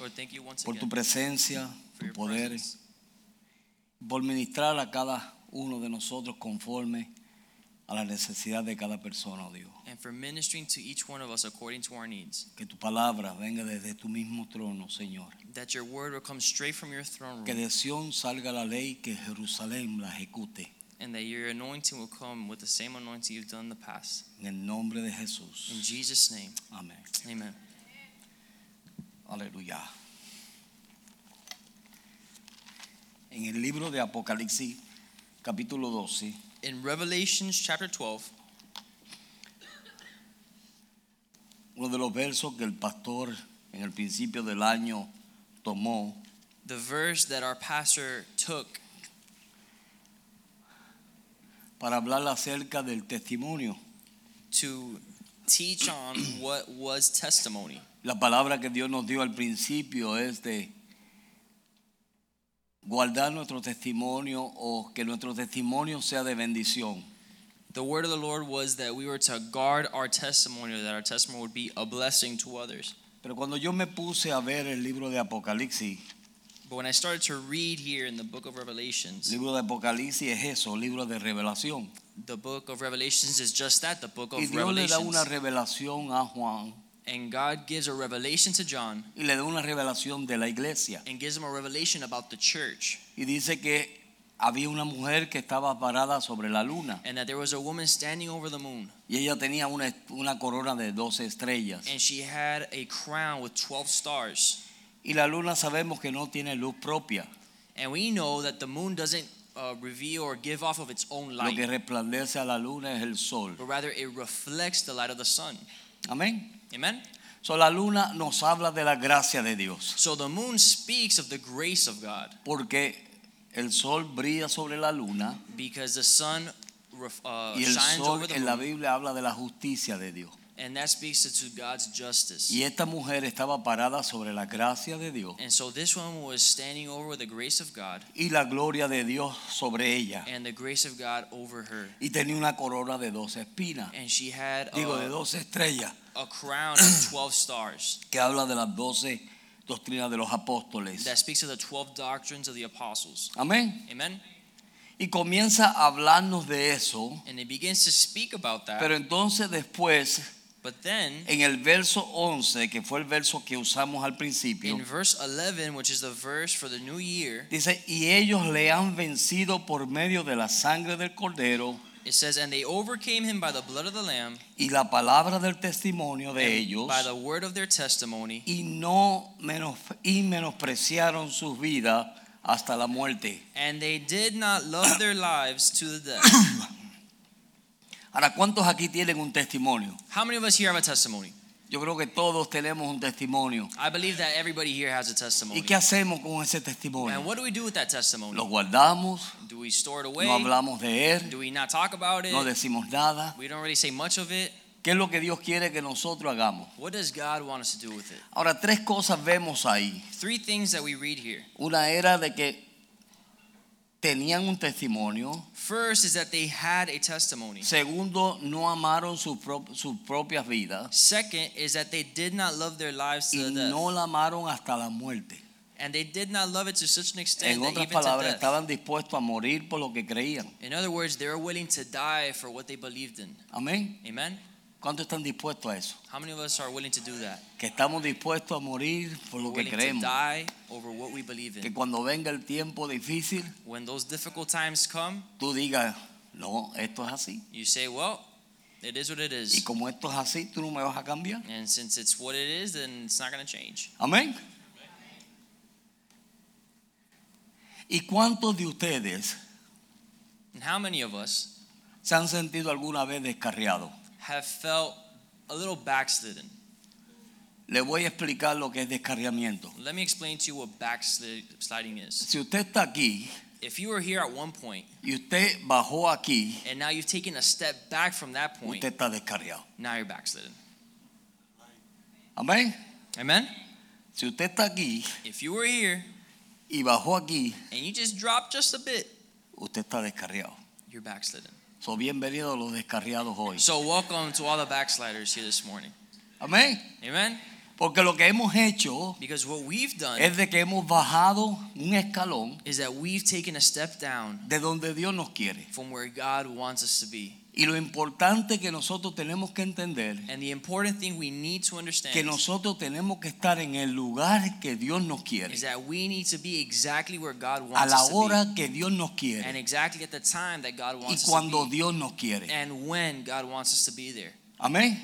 Lord, thank you once por tu again presencia, for tu your poder, presence, por ministrar a cada uno de nosotros conforme a la necesidad de cada persona, oh Dios. and for ministering to each one of us according to our needs. Que tu palabra venga desde tu mismo trono, Señor. That your word will come straight from your throne Que room, de Sión salga la ley, que Jerusalén la ejecute. and that your anointing will come with the same anointing you've done in the past. En el nombre de In Jesús. Jesus' name, Amén. amen. Aleluya. En el libro de Apocalipsis, capítulo 12, In Revelations chapter 12, uno de los versos que el pastor en el principio del año tomó the verse that our pastor took para hablar acerca del testimonio. to teach on what was testimony. La palabra que Dios nos dio al principio es de guardar nuestro testimonio o que nuestro testimonio sea de bendición. The word of the Lord was that we were to guard our testimony, that our testimony would be a blessing to others. Pero cuando yo me puse a ver el libro de Apocalipsis, But when I started to read here in the book of el Revelations, libro de Apocalipsis es eso, libro de revelación. the book of Revelations is just that, the book Y of Dios le da una Revelations. revelación a Juan And God gives a revelation to John y le da una revelación de la iglesia. and gives him a revelation about the church. Y dice que había una mujer que estaba parada sobre la luna And that there was a woman standing over the moon, y ella tenía una, una corona de 12 estrellas. and she had a crown with 12 stars. Y la luna sabemos que no tiene luz propia. And we know that the moon doesn't uh, reveal or give off of its own Lo que light, resplandece a la luna es el sol. but rather it reflects the light of the sun. Amén. Amen? So, la luna nos habla de la gracia de Dios. So the moon speaks of the grace of God Porque el sol brilla sobre la luna because the sun uh, y el shines sol over the en la moon, Biblia habla de la justicia de Dios. and that speaks to, God's justice. Y esta mujer estaba parada sobre la gracia de Dios And so this woman was standing over the grace of God y la gloria de Dios sobre ella. and the grace of God over her. Y tenía una corona de 12 espinas. And she had Digo, de a, 12 estrellas. A crown of 12 stars Que habla de las 12 doctrinas de los apóstoles. that speaks of the 12 doctrines of the apostles. Amén. Amen? Y comienza a hablarnos de eso. And it begins to speak about that. Pero entonces después, But then en el verso 11, que fue el verso que usamos al principio, in verse 11, which is the verse for the new year, dice, y ellos le han vencido por medio de la sangre del cordero it says, And they overcame him by the blood of the Lamb, y la palabra del testimonio de and ellos, by the word of their testimony, y no menos, y menospreciaron sus vidas hasta la muerte. and they did not love their lives to the death. Ahora, ¿cuántos aquí tienen un testimonio? How many of us here have a testimony? Yo creo que todos tenemos un testimonio. I believe that everybody here has a testimony. ¿Y qué hacemos con ese And testimonio? what do we do with that testimony? Lo guardamos, Do we store it away? no hablamos de él, Do we not talk about it? no decimos nada. We don't really say much of it. ¿Qué es lo que Dios quiere que nosotros hagamos? What does God want us to do with it? Ahora, tres cosas vemos ahí. Three things that we read here. Una era de que tenían un testimonio. First is that they had a testimony. Segundo, no amaron sus prop- sus propias vidas. Second is that they did not love their lives to Y the no la amaron hasta la muerte. And they did not love it to such an extent En that otras palabras, estaban dispuestos a morir por lo que creían. In other words, they were willing to die for what they believed in. Amén. Amen? ¿Cuántos están dispuestos a eso? How many of us are willing to do that? Que estamos dispuestos a morir por lo que willing to creemos. die over what we believe Que cuando venga el tiempo difícil, When those difficult times come, tú digas, no, esto es así. you say, well, it is what it Y is. como esto es así, tú no me vas a cambiar. And since it's what it is, then it's not going to change. Amén. ¿Y cuántos de ustedes And how many of us se han sentido alguna vez descarriados? Have felt a little backslidden? Le voy a explicar lo que es descarriamiento. Let me explain to you what backsliding is. Si usted está aquí If you were here at one point y usted bajó aquí, and now you've taken a step back from that point, usted está descarriado. now you're backslidden. Amén. Amen? Si usted está aquí If you were here y bajó aquí, and you just dropped just a bit, usted está descarriado. you're backslidden. So bienvenidos los descarriados hoy. So welcome to all the backsliders here this morning. Amén. Amen? Porque lo que hemos hecho Because what we've done es de que hemos bajado un escalón is that we've taken a step down de donde Dios nos quiere. from where God wants us to be. Y lo importante que nosotros tenemos que entender And the important thing we need to understand que nosotros tenemos que estar en el lugar que Dios nos quiere, is that we need to be exactly where God a wants la us to hora be. que Dios nos And quiere exactly at the time that God y wants us cuando to be. Dios nos quiere. And when God wants us to be there. Amén.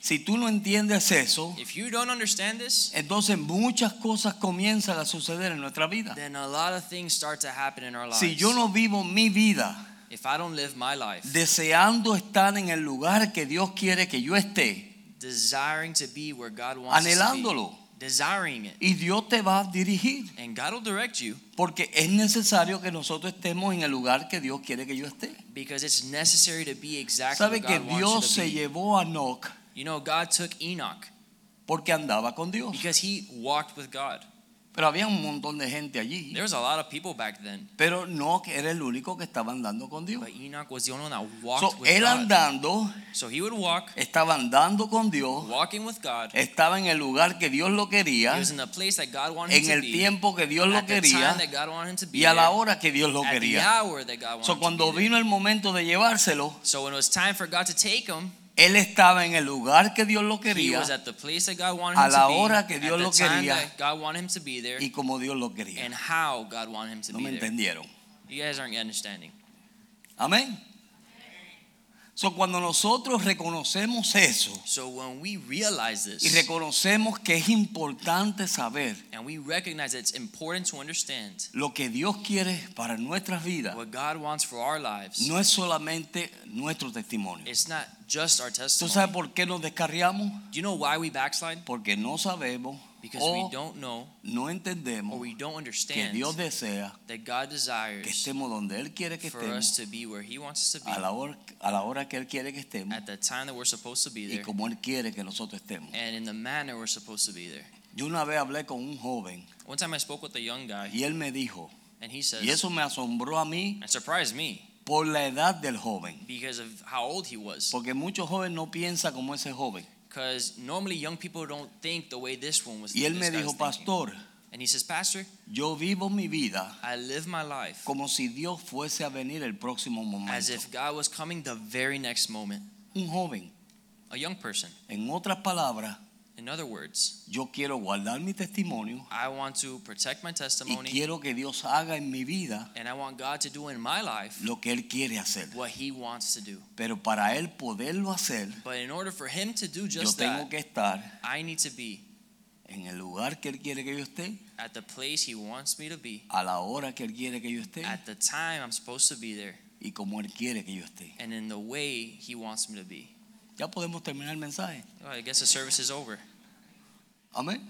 Si tú no entiendes eso, If you don't understand this, entonces muchas cosas comienzan a suceder en nuestra vida. then a lot of things start to happen in our lives. Si yo no vivo mi vida if I don't live my life deseando estar en el lugar que Dios quiere que yo esté, desiring to be where God wants us to be, desiring it, y Dios te va a dirigir, and God will direct you porque es necesario que nosotros estemos en el lugar que Dios quiere que yo esté. because it's necessary to be exactly ¿Sabe where que God wants Dios you to se be. llevó a Enoch You know, God took Enoch porque andaba con Dios? because he walked with God. Pero había un montón de gente allí. There was a lot of people back then, Pero Enoch era el único que estaba andando con Dios. but Enoch was the only one that walked So, with él God. andando, So he would walk, estaba andando con Dios, walking with God. estaba en el lugar que Dios lo He quería, was in the place that God wanted him en to el be, tiempo que Dios lo time quería that God wanted him to be y a la hora que Dios lo at the quería. hour that God wanted So, him to cuando there. vino el momento de llevárselo, So when it was time for God to take him, él estaba en el lugar que Dios lo he quería was at the place that God wanted a him la to be, hora que Dios lo quería, there, y como Dios lo quería. and how God wanted him to No be me there. entendieron. You guys aren't understanding. Amén. So, cuando nosotros reconocemos eso So when we realize y this, reconocemos que es importante saber and we recognize that it's important to understand lo que Dios quiere para nuestras vidas, what God wants for our lives, no es solamente nuestro testimonio. it's not just our ¿Tú sabes por qué nos descarriamos? Do you know why we backslide? Porque no sabemos Because o we don't know no or entendemos we don't que understand Dios desea that God que desires estemos donde Él quiere que for us estemos to be where He wants us to be a la hora, a la hora que Él quiere que estemos at the time that we're supposed to be y there como Él quiere que nosotros estemos. and in the manner we're supposed to be there. Yo una vez hablé con un joven One time I spoke with a young guy y él me dijo, and he says, y eso me asombró a mí it surprised me por la edad del joven, because of how old he was. porque muchos jóvenes no piensan como ese joven. Because normally young people don't think the way this one was. Y él me dijo, pastor, And he says, Pastor, yo vivo mi vida I live my life como si Dios fuese a venir el próximo as momento. if God was coming the very next moment. Un joven, A young person. en otras palabras, In other words, yo quiero guardar mi testimonio I want to protect my y testimony quiero que Dios haga en mi vida and I want God to do in my life lo que Él quiere hacer. what He wants to do. Pero para Él poderlo hacer, But in order for Him to do yo just tengo that, que estar I need to be en el lugar que Él quiere que yo esté, at the place He wants me to be, a la hora que Él quiere que yo esté at the time I'm supposed to be there, y como Él quiere que yo esté. and in the way He wants me to be. Ya podemos terminar el mensaje. I guess the service is over. Amén.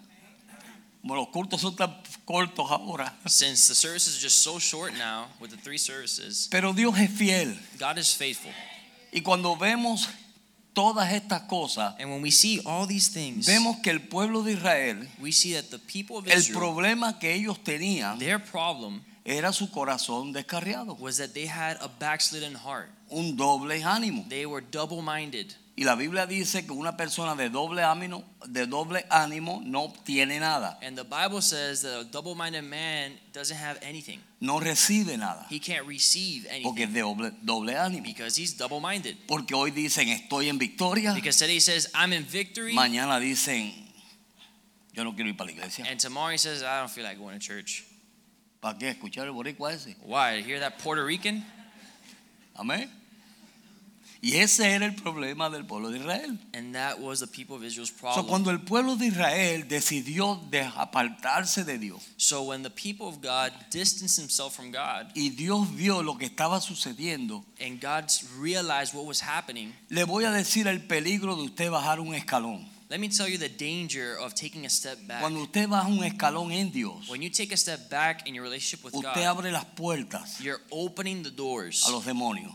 Como los cultos son tan cortos ahora. Since the services are just so short now with the three services, Pero Dios es fiel. God is faithful. Y cuando vemos todas estas cosas, And when we see all these things, vemos que el pueblo de Israel, we see that the people of el Israel, problema que ellos tenían their problem era su corazón descarriado, was that they had a backslidden heart. un doble ánimo. They were double minded. Y la Biblia dice que una persona de doble ánimo, de doble ánimo no obtiene nada, And the Bible says that a double minded man doesn't have anything. no recibe nada, He can't receive porque es anything de doble, doble ánimo. because he's double minded. Porque hoy dicen estoy en victoria, Because today he says, I'm in victory. mañana dicen yo no quiero ir para la iglesia. And tomorrow he says, I don't feel like going to church. ¿Para qué escuchar el boricua ese? Why? Hear that Puerto Rican? Amén. Y ese era el problema del pueblo de Israel. And that was the people of Israel's So, problem. cuando el pueblo de Israel decidió de apartarse de Dios So when the people of God distanced himself from God y Dios vio lo que estaba sucediendo, and God realized what was happening, le voy a decir el peligro de usted bajar un escalón. Let me tell you the danger of taking a step back. Cuando usted baja un escalón en Dios, When you take a step back in your relationship with usted God, abre las puertas you're opening the doors a los demonios.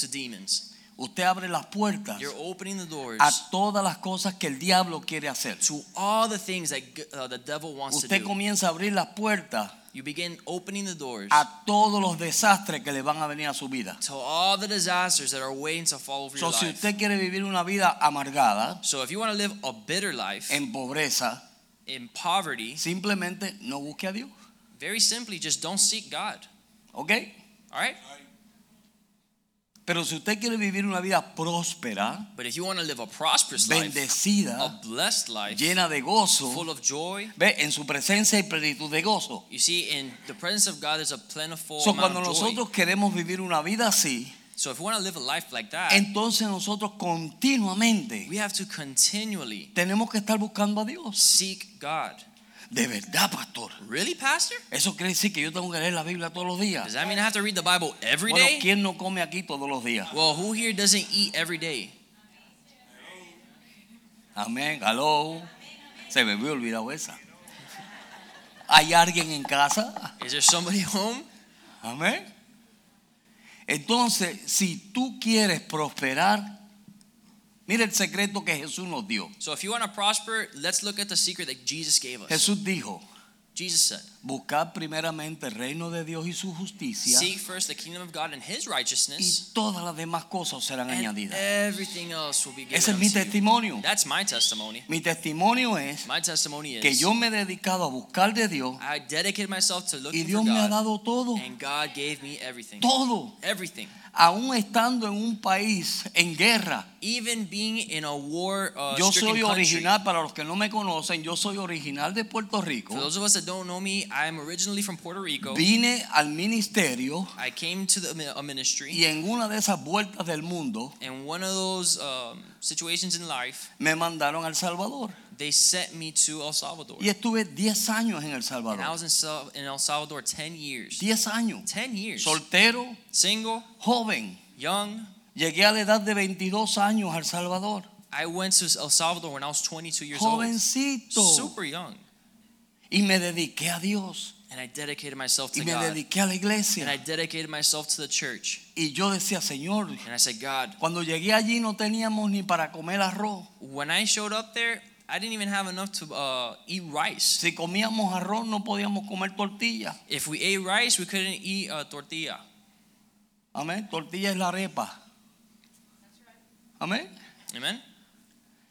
to demons. Usted abre las puertas You're opening the doors a todas las cosas que el diablo quiere hacer. to all the things that uh, the devil wants to Usted do. comienza a abrir las puertas You begin opening the doors a todos los desastres que le van a venir a su vida. to all the disasters that are waiting to fall over So, your si life. usted quiere vivir una vida amargada, So if you want to live a bitter life en pobreza, in poverty, simplemente no busque a Dios. very simply just don't seek God. ¿Ok? All right? Pero si usted quiere vivir una vida próspera, But if you want to live a prosperous life, a bendecida, blessed life, llena de gozo, full of joy, ve, en su presencia y plenitud de gozo. you see, in the presence of God, there's a plentiful So, amount cuando of joy. nosotros queremos vivir una vida así, So if we want to live a life like that, entonces nosotros continuamente we have to continually tenemos que estar buscando a Dios. seek God. De verdad, pastor. Really, Pastor? Eso quiere decir que yo tengo que leer la Biblia todos los días. Does that mean I have to read the Bible every Bueno, day? ¿quién no come aquí todos los días? Well, who here doesn't eat every day? Amén. Hello. Se me había olvidado esa. ¿Hay alguien en casa? Is there somebody home? Amén. Entonces, si tú quieres prosperar, mira el secreto que Jesús nos dio. So if you want to prosper, let's look at the secret that Jesus gave us. Jesús dijo, Jesus said, buscad primeramente el reino de Dios y su justicia Seek first the kingdom of God and his y righteousness, todas las demás cosas os serán and añadidas. everything else will be given Ese es mi you. testimonio. That's my testimony. Mi testimonio es My testimony que is yo me he dedicado a buscar de Dios I dedicated myself to y looking for Dios me ha dado todo, and God gave me everything. todo. Everything. Aún estando en un país en guerra, Even being in a war uh, yo soy country. original, para los que no me conocen, yo soy original de Puerto Rico. For those of us that don't know me, I am originally from Puerto Rico. Vine al ministerio I came to the, a ministry, y en una de esas vueltas del mundo and one of those um, situations in life, me mandaron al Salvador. They sent me to El Salvador. Y estuve 10 años en El And I was in, Sal- in El Salvador 10 years. 10 años. 10 years. Soltero, Single, joven. young. Llegué a la edad de 22 años al Salvador. I went to El Salvador when I was 22 years old. Jovencito. Super young. Y me dediqué a Dios. And I dedicated myself Y to me God. dediqué a la And I dedicated myself to the church. Y yo decía, Señor, And I said, God, cuando llegué allí no teníamos ni para comer arroz. when I showed up there, I didn't even have enough to uh, eat rice. Si comíamos arroz no podíamos comer tortilla. If we ate rice, we couldn't eat uh, tortilla. Amén. Tortilla es la arepa. Amén. Amen?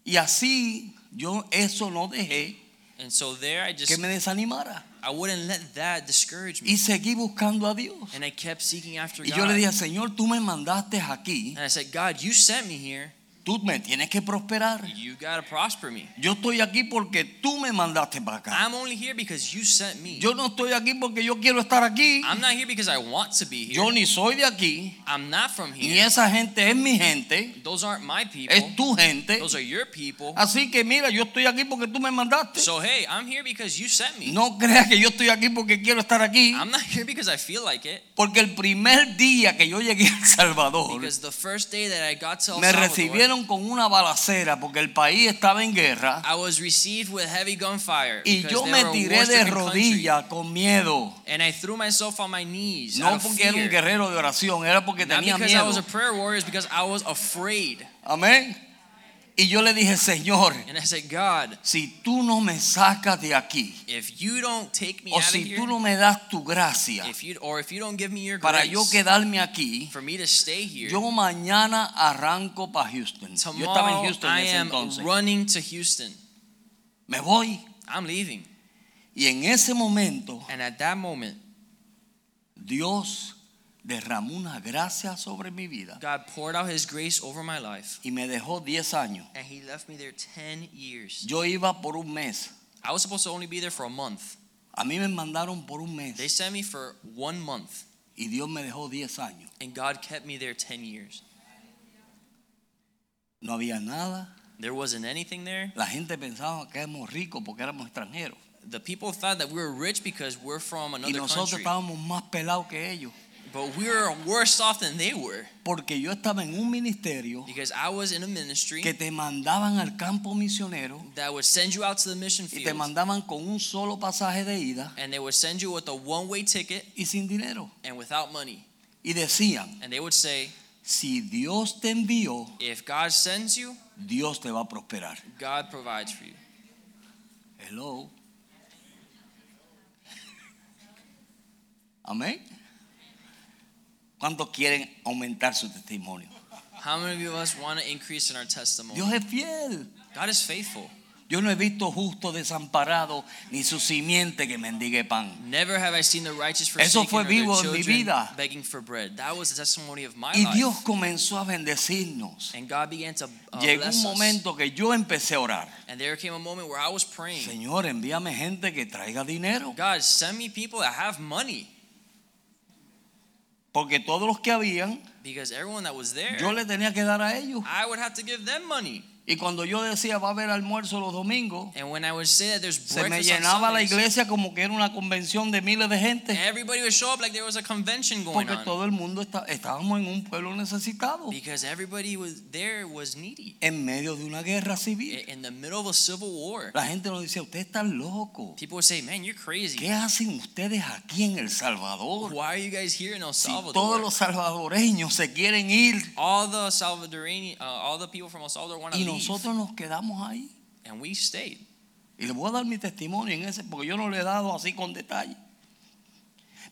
Y así yo eso no dejé And so there I just, que me desanimara. I wouldn't let that discourage me. Y seguí buscando a Dios. And I kept seeking after Y God. yo le dije, Señor, tú me mandaste aquí. And I said, God, you sent me here. Tú me tienes que prosperar. You got to prosper me. Yo estoy aquí porque tú me mandaste para acá. I'm only here because you sent me. Yo no estoy aquí porque yo quiero estar aquí. I'm not here because I want to be here. Yo ni soy de aquí. I'm not from Ni here. esa gente es mi gente. Those aren't my people. Es tu gente. Those are your people. Así que mira, yo estoy aquí porque tú me mandaste. So hey, I'm here because you sent me. No creas que yo estoy aquí porque quiero estar aquí. I'm not here because I feel like it. Porque el primer día que yo llegué a El Salvador, Because the first day that I got to El me Salvador, recibieron con una balacera porque el país estaba en guerra. I was received with heavy gunfire. Y yo me tiré de rodillas con miedo. And I threw myself on my knees. No porque era un guerrero de oración, era porque Not tenía because I was miedo. a warrior, I was afraid. Amén. Y yo le dije, Señor, And I said, God, si tú no me sacas de aquí, if you don't take me o out of si here, tú no me das tu gracia if you or if you don't give me your para grace yo quedarme aquí, for me to stay here, yo mañana arranco para Houston. Yo estaba en tomorrow en I ese am entonces. running to Houston. Me voy. I'm leaving. Y en ese momento, And at that moment, Dios derramó una gracia sobre mi vida God poured out His grace over my life, y me dejó 10 años. and He left me there 10 years. Yo iba por un mes. I was supposed to only be there for a month. A mí me mandaron por un They mes sent me for one month, y Dios me dejó 10 años. and God kept me there 10 years. No había nada. There wasn't anything there. La gente pensaba que éramos ricos porque éramos extranjeros. The people thought that we were rich because we're from Y another nosotros country. estábamos más pelados que ellos. But we were worse off than they were porque yo estaba en un ministerio because I was in a ministry que te mandaban al campo misionero that would send you out to the mission y te field mandaban con un solo pasaje de ida and they would send you with a one-way ticket y sin dinero. and without money. Y decían, And they would say, si Dios te envió, if God sends you, Dios te va a prosperar. God provides for you. Hello. Amén. ¿Cuántos quieren aumentar su testimonio? How many of us want to increase in our testimony? Dios es fiel. God is faithful. Yo no he visto justo desamparado ni su simiente que mendigue pan. Never have I seen the righteous Eso fue vivo en mi vida. begging for bread. That was the testimony of my Y life. Dios comenzó a bendecirnos. and God began to uh, Llegó un us. momento que yo empecé a orar. And there came a moment where I was praying, Señor, envíame gente que traiga dinero. God, send me people that have money. Porque todos los que habían, Because everyone that was there, yo le tenía que dar a ellos. I would have to give them money. Y cuando yo decía va a haber almuerzo los domingos, And when I would say that there's se me breakfast on llenaba la Sundays, iglesia como que era una convención de miles de gente. everybody would show up like there was a convention going Porque on. todo el mundo está, estábamos en un pueblo necesitado. Because everybody was there was needy. En medio de una guerra civil. In the middle of a civil war. La gente nos decía, usted está loco. People would say, man, you're crazy. ¿Qué hacen ustedes aquí en El Salvador? Why are you guys here in El Si Salvador? todos los salvadoreños se quieren ir all the Salvadorian, uh, all the people from El Salvador want to y leave, nosotros nos quedamos ahí. and we stayed. Y le voy a dar mi testimonio en ese, porque yo no le he dado así con detalle.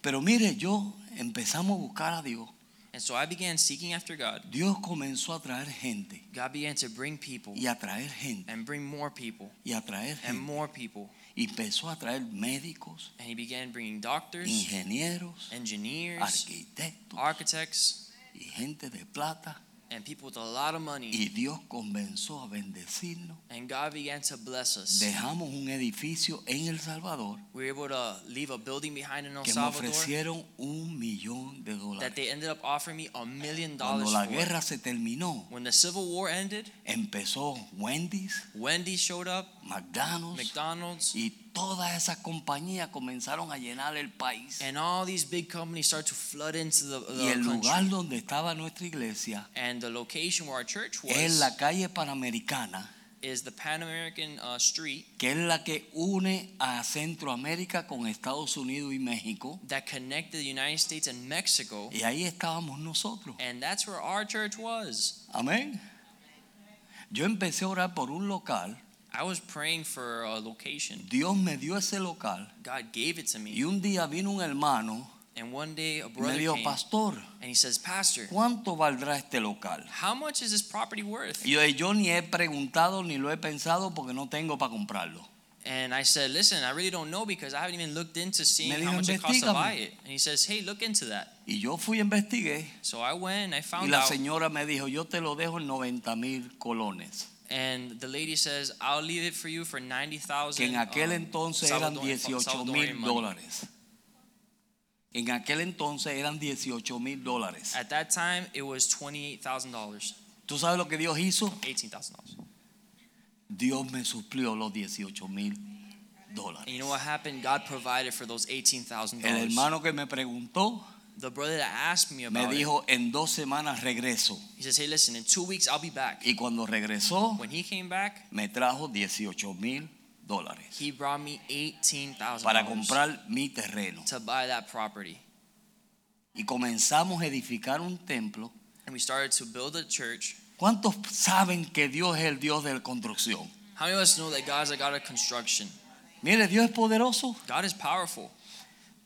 Pero mire, yo empezamos a buscar a Dios. And so I began seeking after God. Dios comenzó a traer gente God began to bring people y a traer gente and bring more people y a traer and gente. more people. Y empezó a traer médicos, And he began bringing doctors, ingenieros, engineers, arquitectos architects, y gente de plata. And people with a lot of money. Y Dios comenzó a bendecirnos. And God began to bless us. Dejamos un edificio en El Salvador We were able to leave a building behind in El que Salvador ofrecieron un millón de that they ended up offering me a million Cuando dollars la for. guerra se terminó, When the Civil War ended, empezó Wendy's, Wendy's showed up, McDonald's McDonald's, y todas esas compañías comenzaron a llenar el país. and all these big companies started to flood into the, the Y el country. lugar donde estaba nuestra iglesia And the location where our church was es la calle Panamericana, is the Pan American uh, Street que es la que une a Centroamérica con Estados Unidos y México. that connected the United States and Mexico. Y ahí estábamos nosotros. And that's where our church was. Amén. Yo empecé a orar por un local. I was praying for a location. Dios me dio ese local. God gave it to me. Y un día vino un hermano And one day a y me brother dijo, came pastor, and he says, Pastor, ¿cuánto valdrá este local? how much is this property worth? Y yo, yo ni he preguntado ni lo he pensado porque no tengo para comprarlo. And I said, Listen, I really don't know because I haven't even looked into seeing Me how much it costs to buy it. And he says, Hey, look into that. Y yo fui, investigué. So I went and I Y found la out. señora me dijo, yo te lo dejo en 90 mil colones. And the lady says, I'll leave it for you for 90,000. Que en aquel um, entonces eran Salvador- 18 mil dólares. En aquel entonces eran 18 mil dólares. At that time, it was $28,000, ¿Tú sabes lo que Dios hizo? $18,000. Dios me suplió los 18 mil dólares. You know what happened? God provided for those $18,000. El hermano que me preguntó The brother that asked me me about it, dijo, en dos semanas regreso. he says, Hey, listen, in two weeks, I'll be back. Y cuando regresó, When he came back, me trajo 18 mil dólares he brought me $18,000 para comprar mi terreno. to buy that property. Y comenzamos a edificar un templo. And we started to build a church. ¿Cuántos saben que Dios es el Dios de la construcción? How many of us know that God's a God of construction? Mire, Dios es poderoso. God is powerful.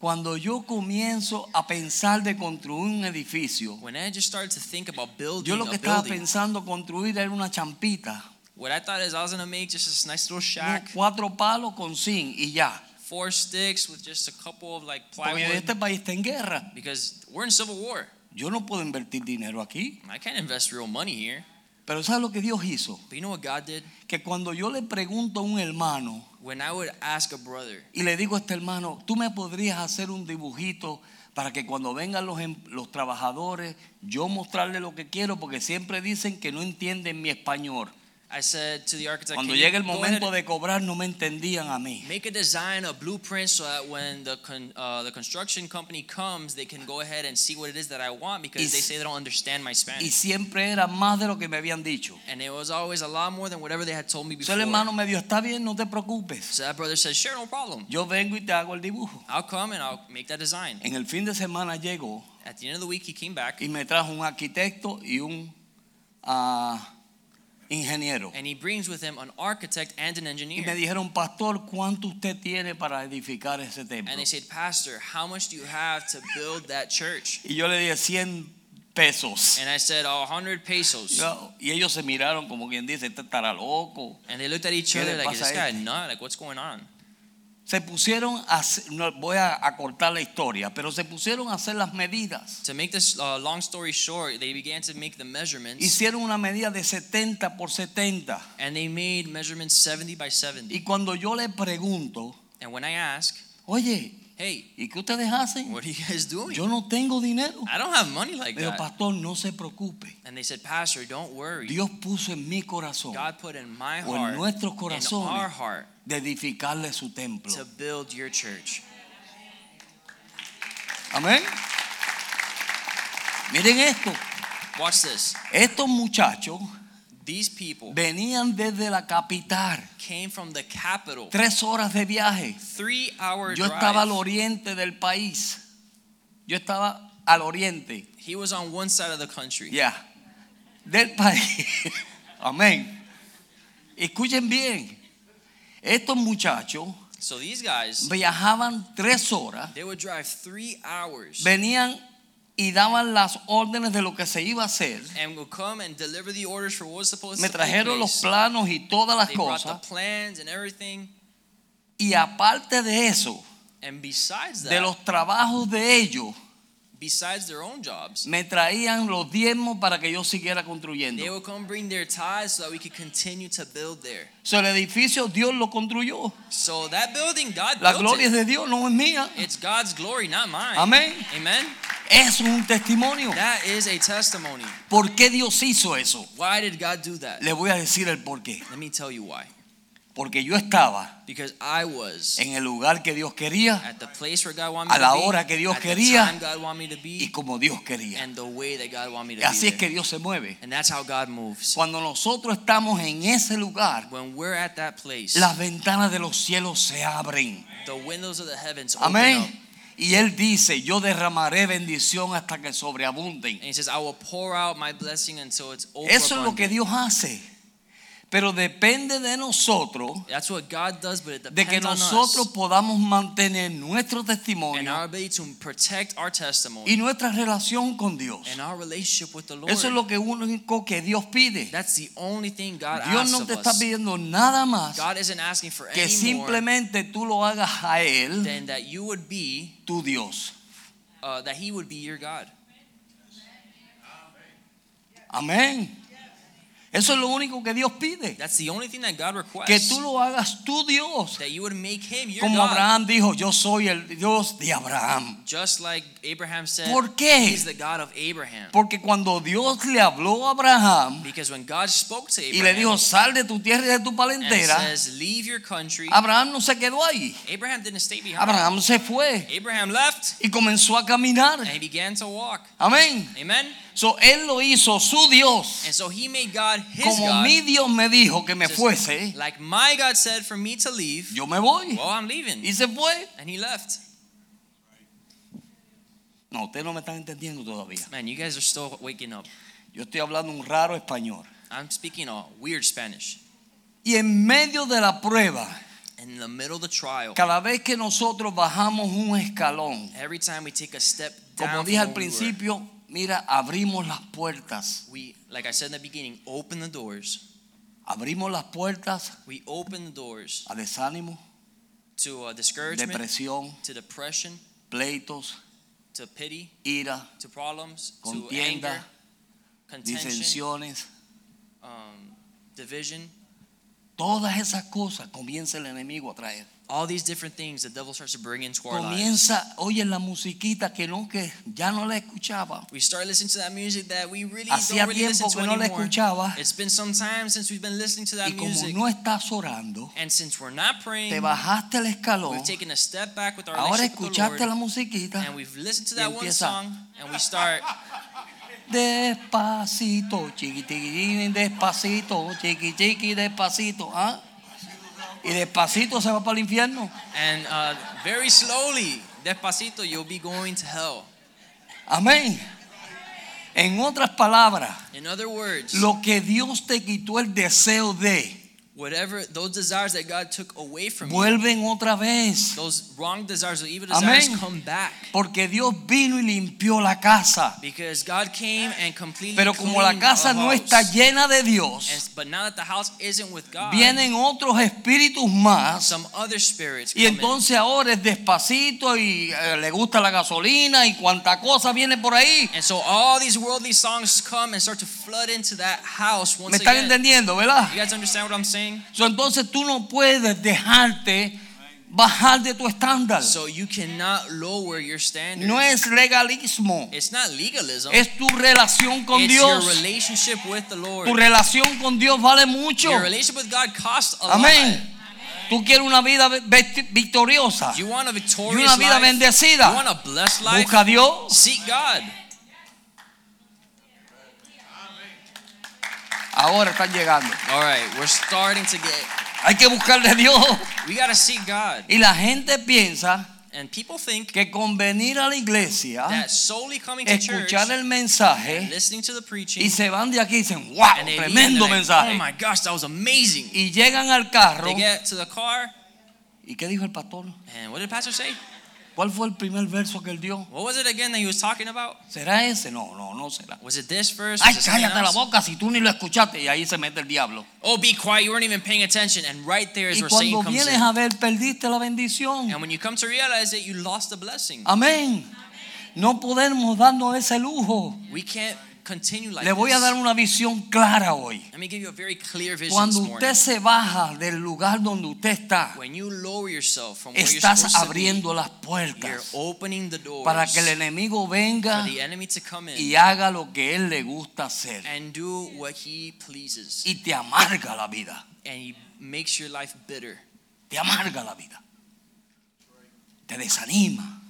Cuando yo comienzo a pensar de construir un edificio, When I just started to think about building yo lo que a estaba building, pensando construir era una champita, what I thought is I was gonna make just this nice little shack, cuatro palos con zinc y ya. four sticks with just a couple of like Porque plywood. este país está en guerra. Because we're in civil war. Yo no puedo invertir dinero aquí. I can't invest real money here. Pero ¿sabes lo que Dios hizo? But you know what God did? Que cuando yo le pregunto a un hermano When I would ask a brother, y le digo a este hermano, tú me podrías hacer un dibujito para que cuando vengan los, em- los trabajadores, yo mostrarle lo que quiero, porque siempre dicen que no entienden mi español. I said to the architect, Cuando "Can you llegue el momento de cobrar, no me entendían a mí. Make a design, a blueprint, so that when the con, uh, the construction company comes, they can go ahead and see what it is that I want because Y they say they don't understand my Y Spanish. siempre era más de lo que me habían dicho. And it was always a lot more than whatever they had told me before. el hermano me dijo, está bien, no te preocupes. So that brother said, "Sure, no problem. Yo vengo y te hago el dibujo. I'll come and I'll make that design." En el fin de semana llegó At the end of the week, he came back y me trajo un arquitecto y un ah, ingeniero. and he brings with him an architect and an Y me engineer. dijeron, pastor, ¿cuánto usted tiene para edificar ese templo? And they said, "Pastor, how much do you have to build that church?" Y yo le dije 100 pesos. And I said, "A hundred pesos." Yo- y ellos se miraron como quien dice, este estará loco. And they looked at each other like, "Is this guy este?" nut? Like, what's going on?" Se pusieron a, hacer- no, voy a, a cortar la historia, pero se pusieron a hacer las medidas. To make this uh, long story short, they began to make the measurements, Hicieron una medida de 70 por 70. and they made measurements 70 by 70. Y cuando yo le pregunto, And when I ask, oye, "Hey, ¿y qué ustedes hacen? what are you guys doing?" Yo no tengo dinero. I don't have money like Pero that. pastor, no se preocupe. And they said, "Pastor, don't worry. Dios puso en mi corazón God put in my o en heart, nuestros in our corazones heart, de edificarle su templo. to build your church." Amén. Miren esto. Watch this. Estos muchachos These people venían desde la capital. came from the capital, Tres horas de viaje. three-hour Yo estaba al oriente del país. Yo estaba al oriente. He was on one side of the country. Ya. Del país. Amén. Escuchen bien. Estos muchachos So these guys, viajaban tres horas. they would drive three hours Venían y daban las órdenes de lo que se iba a hacer. Me trajeron los planos y todas las cosas. the plans and everything. Y aparte de eso, de los trabajos de ellos, besides their own jobs, me traían los diezmos para que yo siguiera they construyendo. would come bring their tithes so that we could continue to build there. So, el edificio Dios lo construyó. So that building, God La gloria es it. de Dios, no es mía. It's God's glory, not mine. Amén. Amen. Eso es un testimonio. That is a testimony. ¿Por qué Dios hizo eso? Why did God do that? Le voy a decir el por qué. Let me tell you why. Porque yo estaba Because I was en el lugar que Dios quería at the place where God wanted me A la to be, hora que Dios at quería, the time God wanted me to y be, como Dios quería. and the way that God wanted me to Así be es que. Dios se mueve. And that's how God moves. Cuando nosotros estamos en ese lugar, When we're at that place, las ventanas de los cielos se abren. the windows of the heavens open up. Y Él dice, yo derramaré bendición hasta que sobreabunden. And he says, I will pour out my blessing until it's Eso es lo que. Dios hace. Pero depende de nosotros, That's what God does, but it de que nosotros podamos mantener nuestro our testimonio ability to protect our testimony y nuestra relación con Dios. and our relationship with the Lord. Eso es lo que único que Dios pide. That's the only thing God Dios asks no te está pidiendo nada más God isn't asking for que simplemente tú lo hagas a Él, than that you would be, tu Dios. uh, that He would be your God. Amén. Eso es lo único que Dios pide. That's the only thing that God requests. Que tú lo hagas tu Dios. that you would make Him your Como God. Abraham dijo, yo soy el Dios de Abraham. Just like Abraham said, ¿Por qué? He's the God of Abraham. Porque cuando Dios le habló a Abraham Because when God spoke to y Abraham le dijo, sal de tu tierra y de tu and palentera, says, Leave your country, Abraham no se quedó ahí. Abraham didn't stay behind. Abraham se fue Abraham left y comenzó a caminar. and he began to walk. Amén. Amen. So, él lo hizo su Dios. And so he made God his Como God. mi Dios me dijo que me Just fuese, Like my God said for me to leave, yo me voy. well, I'm leaving. Y se fue. And he left. No, ustedes no me están entendiendo todavía. Man, you guys are still waking up. Yo estoy hablando un raro español. I'm speaking a weird Spanish. Y en medio de la prueba, In the middle of the trial, cada vez que nosotros bajamos un escalón, every time we take a step down, como from dije al where we were, principio, mira, abrimos las puertas. we, like I said in the beginning, open the doors. Abrimos las puertas We open the doors a desánimo, to uh, discouragement, depresión, to depression, pleitos, to pity, ira, to problems, to anger, contention, disensiones, um, division, todas esas cosas comienza el enemigo a traer. All these different things the devil starts to bring into our lives. Comienza, oye la musiquita que no, que ya no la escuchaba. We start listening to that music that we really Hacía don't really listen tiempo to que no la anymore. escuchaba. It's been some time since we've been listening to that Y como music. no estás orando, and since we're not praying, te bajaste el escalón, we've taken a step back with our ahora relationship with the escuchaste Lord, la musiquita, and we've listened to y that one song, and we start despacito, chiqui, chiqui, despacito, chiqui, chiqui, despacito, ¿ah? Y despacito se va para el infierno. and uh, very slowly, despacito, you'll be going to hell. Amén. En otras palabras, In other words, lo que Dios te quitó el deseo de, whatever those desires that God took away from you, vuelven otra vez. those wrong desires or evil Amén. desires come back. Porque Dios vino y limpió la casa. Because God came and completely Pero como la casa no está llena de Dios, And- but now that the house isn't with God, vienen otros espíritus más. some other spirits Y in. entonces ahora es despacito y eh, le gusta la gasolina y cuanta cosa viene por ahí. And so all these worldly songs come and start to flood into that house once ¿Me están again. entendiendo, verdad? You guys understand what I'm saying? So, entonces tú no puedes dejarte bajar de tu estándar. So you cannot lower your standard. No es legalismo, It's not legalism. es tu relación con it's your Dios. relationship with the Lord. Tu relación con Dios vale mucho. Your relationship with God costs a Amén. Tú quieres una vida victoriosa. lot. You want a Y victorious una vida life. bendecida. You want a blessed life. Busca a Dios. Seek God. Ahora están llegando. All right, we're starting to get. Hay que buscarle a Dios. We gotta seek God. Y la gente piensa And people think que con venir a la iglesia, that solely coming to church, escuchar el mensaje listening to the preaching, y se van de aquí y dicen, wow, and they tremendo like, mensaje. oh my gosh, that was amazing. Y llegan al carro. They get to the car, ¿Y qué dijo el pastor? and what did the pastor say? ¿Cuál fue el primer verso que él dio? What was it again that he was talking about? ¿Será ese? No, no, no será. Was it this verse? Ay, cállate la boca si tú ni lo escuchaste. Y ahí se mete el diablo. Oh, be quiet. You weren't even paying attention. And right there is Y where Satan cuando comes vienes in. a ver, perdiste la bendición. And when you come to realize it, you lost the blessing. Amén. No podemos darnos ese lujo. We can't Le voy a dar una visión clara hoy. Let me give you a very clear vision Cuando usted se baja del lugar donde usted está, When you lower yourself from where you're estás supposed to be, abriendo las you're puertas opening the doors para que el enemigo venga for the enemy to come in y haga lo que él le gusta hacer. and do what he pleases. Y te amarga la vida. And he makes your life bitter. Te amarga la vida. Te desanima.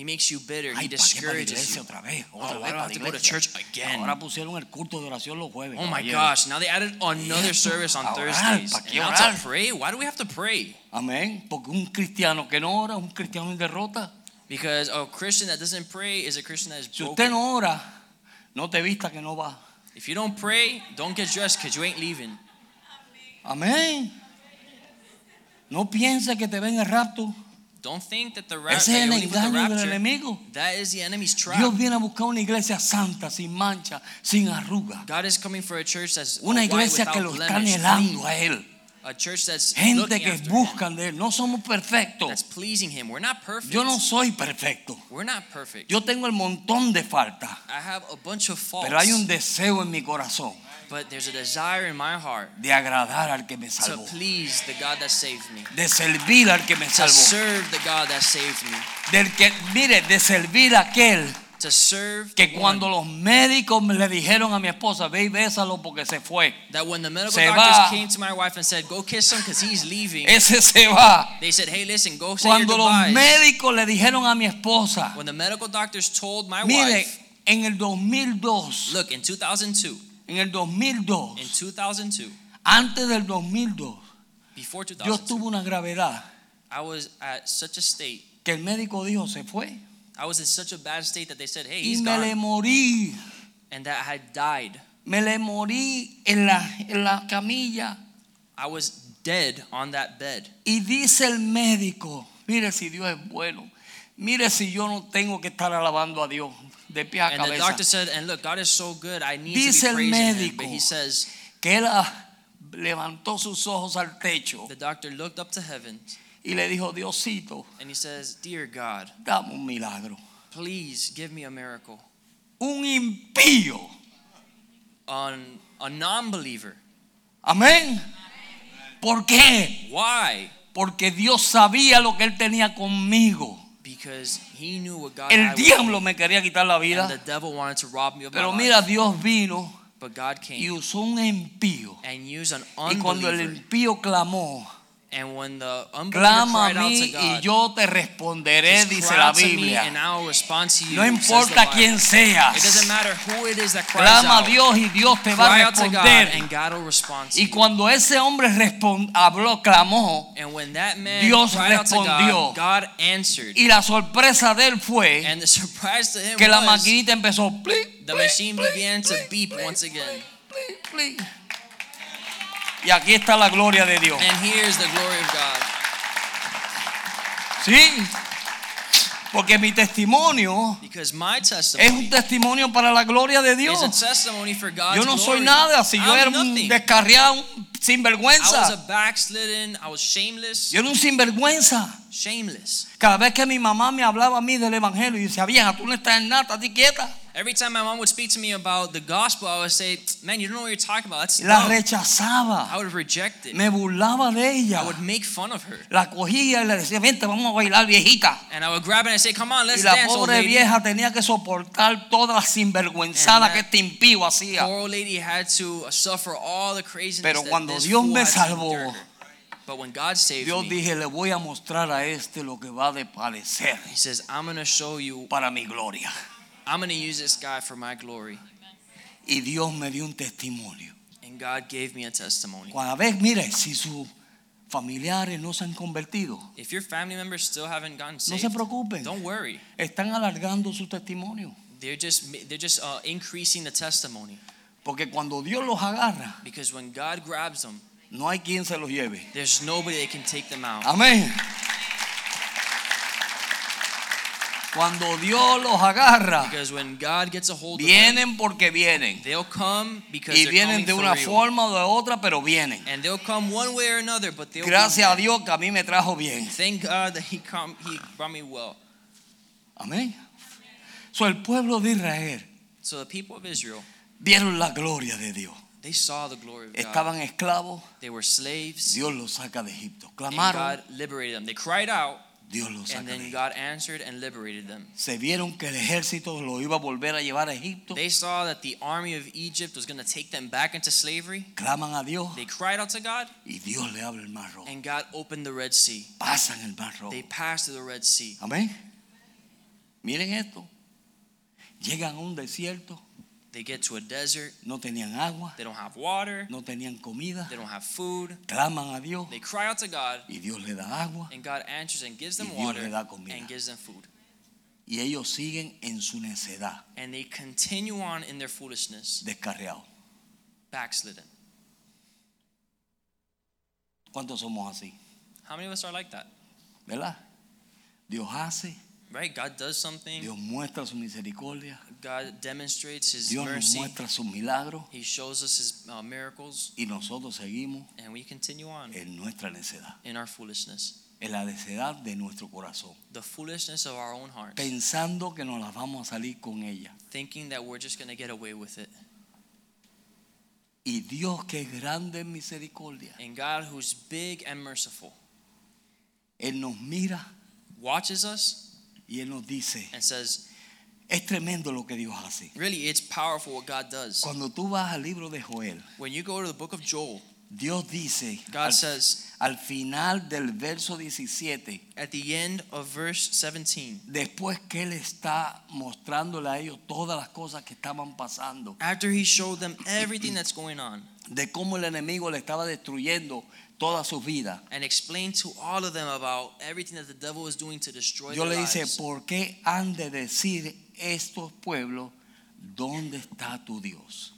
He makes you bitter. Ay, he ¿para qué para la discourages you. otra vez? Oh, Otra why vez I have to go to church again? Ahora pusieron el culto de oración los jueves. Oh my gosh, now they added another service on Thursdays. ¿para qué And now to pray? Why do we have to pray? Amén. Porque un cristiano que no ora es un cristiano en derrota. Because a Christian that doesn't pray is a Christian that is Si usted broken. no ora, no te vista que no va. If you don't pray, don't get dressed because you ain't leaving. Amén. No piense que te ven el rapto. Don't think that the Ese es el engaño del enemigo. That is the enemy's trap. Dios viene a buscar una iglesia santa, sin mancha, sin arruga. God is coming for a church that's Una iglesia que lo está anhelando a Él. A church that's Gente que buscan de Él. No somos perfectos. that's pleasing Him. We're not perfect. Yo no soy perfecto. We're not perfect. Yo tengo el montón de faltas. I have a bunch of faults, Pero hay un deseo en mi corazón but there's a desire in my heart de agradar al que me to salvó. please the God that saved me, De servir al que me to salvó. serve the God that saved me, Del que, mire, de servir a aquel to serve que cuando los médicos le dijeron a mi esposa, ve y bésalo porque se fue. that when the medical Se doctors va. came to my wife and said, "Go kiss him because he's leaving," Ese se va. they said, "Hey, listen, go say your Cuando los goodbyes." médicos le dijeron a mi esposa, When the medical doctors told my mire, wife, en el 2002, "Look, in 2002, en el in 2002, 2002, antes del 2002, before yo 2002, tuve una gravedad I was at such a state." que el médico dijo se fue I was in such a bad state that they said, "Hey, y he's me le gone," morí, and that I had died. me le morí en la, en la camilla. I was dead on that bed. y dice el médico, mire si Dios es bueno, mire si yo no tengo que estar alabando a Dios de pie a And the cabeza. doctor said, "And look, God is so good. I need Dice to be praising Him." But he says, que él ah, levantó sus ojos al techo the doctor looked up to heaven y le dijo, Diosito, and he says, "Dear God, dame un milagro. please give me a miracle." Un impío. On a non-believer, Amén. ¿Por qué? Why? Porque Dios sabía lo que Él tenía conmigo. Because he knew what God El diablo me, quería quitar la and the vida. devil wanted to rob me of Pero mira, life. Dios vino But God y came usó un impío. and used an Y cuando el impío clamó, And when the clama a mí to y God, yo te responderé, dice la Biblia. respond you. No importa quién It seas. doesn't matter who it is that cries Clama a. Dios y Dios te va a God responder. and God will respond to Y cuando ese hombre respon- habló, clamó, And when that man Dios respondió. God, God answered. y la sorpresa de él fue And the surprise to him que la maquinita empezó. "Pli, the pli, machine pli, began to pli, beep once again. Pli, pli". Y aquí está la gloria de Dios. And here's the glory of God. Sí. Porque mi testimonio es un testimonio para la gloria de Dios. Yo no soy nada. Si yo era un descarriado, un I was a sinvergüenza. Yo era un sinvergüenza. Cada vez que mi mamá me hablaba a mí del evangelio y decía, vieja, tú no estás en nada, estás quieta. Every time my mom would speak to me about the gospel, I would say, "Man, you don't know what you're talking about. That's La dumb." I would reject it. Me burlaba de ella. I would make fun of her, La cogía y le decía, vente, vamos a bailar, viejita. and I would grab it and say, "Come on, let's Y la dance, pobre vieja tenía que soportar toda la sinvergüenzada que este impío hacía. Poor old lady had to suffer all the craziness Pero that cuando this Dios me salvó. But when God saved Dios me, dije, le voy a mostrar a este lo que va a padecer He says, "I'm going to show you. para mi gloria. I'm going to use this guy for my glory." Y Dios me dio un testimonio. And God gave me a testimony. Cada vez, mire, si sus familiares no se han convertido, If your family members still haven't gotten no se saved, preocupen. don't worry. Están alargando su testimonio. They're just they're just uh, increasing the testimony Porque cuando Dios los agarra, because when God grabs them, no hay quien se los lleve. there's nobody that can take them out. Amén. Cuando Dios los agarra, when God gets a hold of them, vienen porque vienen. they'll come because Y vienen de una forma o de otra, pero vienen. And they'll come one way or another, but they'll Gracias a Dios que a mí me trajo bien. Thank God that He come He brought me well. Amén. So, el pueblo de Israel So the people of Israel, vieron la gloria de Dios. they saw the glory of God. Estaban esclavos, They were slaves, Dios los saca de Egipto. and Clamaron, God liberated them. They cried out, Dios los and then God answered and liberated them. Se vieron que el ejército lo iba a volver a llevar a Egipto. They saw that the army of Egypt was going to take them back into slavery. Claman a Dios They cried out to God, y Dios le abre el mar rojo. and God opened the Red Sea. Pasan el mar rojo. They passed through the Red Sea. Amén. Miren esto. Llegan a un desierto, They get to a desert. no tenían agua, They don't have water. no tenían comida. They don't have food. Claman a Dios They cry out to God, y Dios le da agua and God answers and gives them water le da comida. and gives them food. y ellos siguen en su necedad, And they continue on in their foolishness, descarriados. backslidden. ¿Cuántos somos así? How many of us are like that? ¿Verdad? Dios hace, Right? God does something. Dios muestra su misericordia, God demonstrates His Dios nos mercy. muestra sus milagros He shows us His uh, miracles, y nosotros seguimos and we continue on en nuestra necedad, in our foolishness, en la necedad de nuestro corazón, the foolishness of our own hearts, pensando que nos las vamos a salir con ella. thinking that we're just going to get away with it. Y Dios que es grande en misericordia, And God, who's big and merciful, Él nos mira watches us y Él nos dice, and says, es tremendo lo que Dios hace. Really, it's powerful what God does. Cuando tú vas al libro de Joel, When you go to the book of Joel, Dios dice God al, says al final del verso 17, at the end of verse 17, después que Él está mostrándole a ellos todas las cosas que estaban pasando, after He showed them everything that's going on de cómo el enemigo le estaba destruyendo toda su vida. and explained to all of them about everything that the devil was doing to destroy Dios their le dice, lives. ¿por qué han de decir estos pueblos, ¿dónde está tu Dios?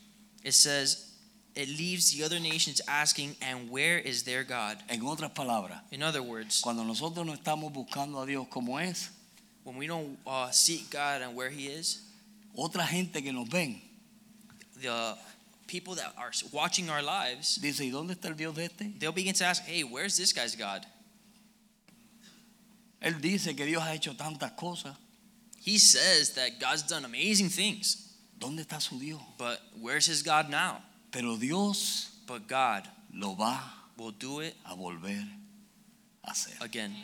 It says, it leaves the other nations asking, and where is their God? En otras palabras, In other words, cuando nosotros no estamos buscando a Dios como es, when we don't uh, seek God and where He is, otra gente que nos ven the people that are watching our lives, dice, ¿y dónde está el Dios de este? they'll begin to ask, hey, where's this guy's God? Él dice que Dios ha hecho tantas cosas. He says that God's done amazing things, ¿Dónde está su Dios? but where's his God now? Pero Dios But God lo va will do it a volver a hacer. again.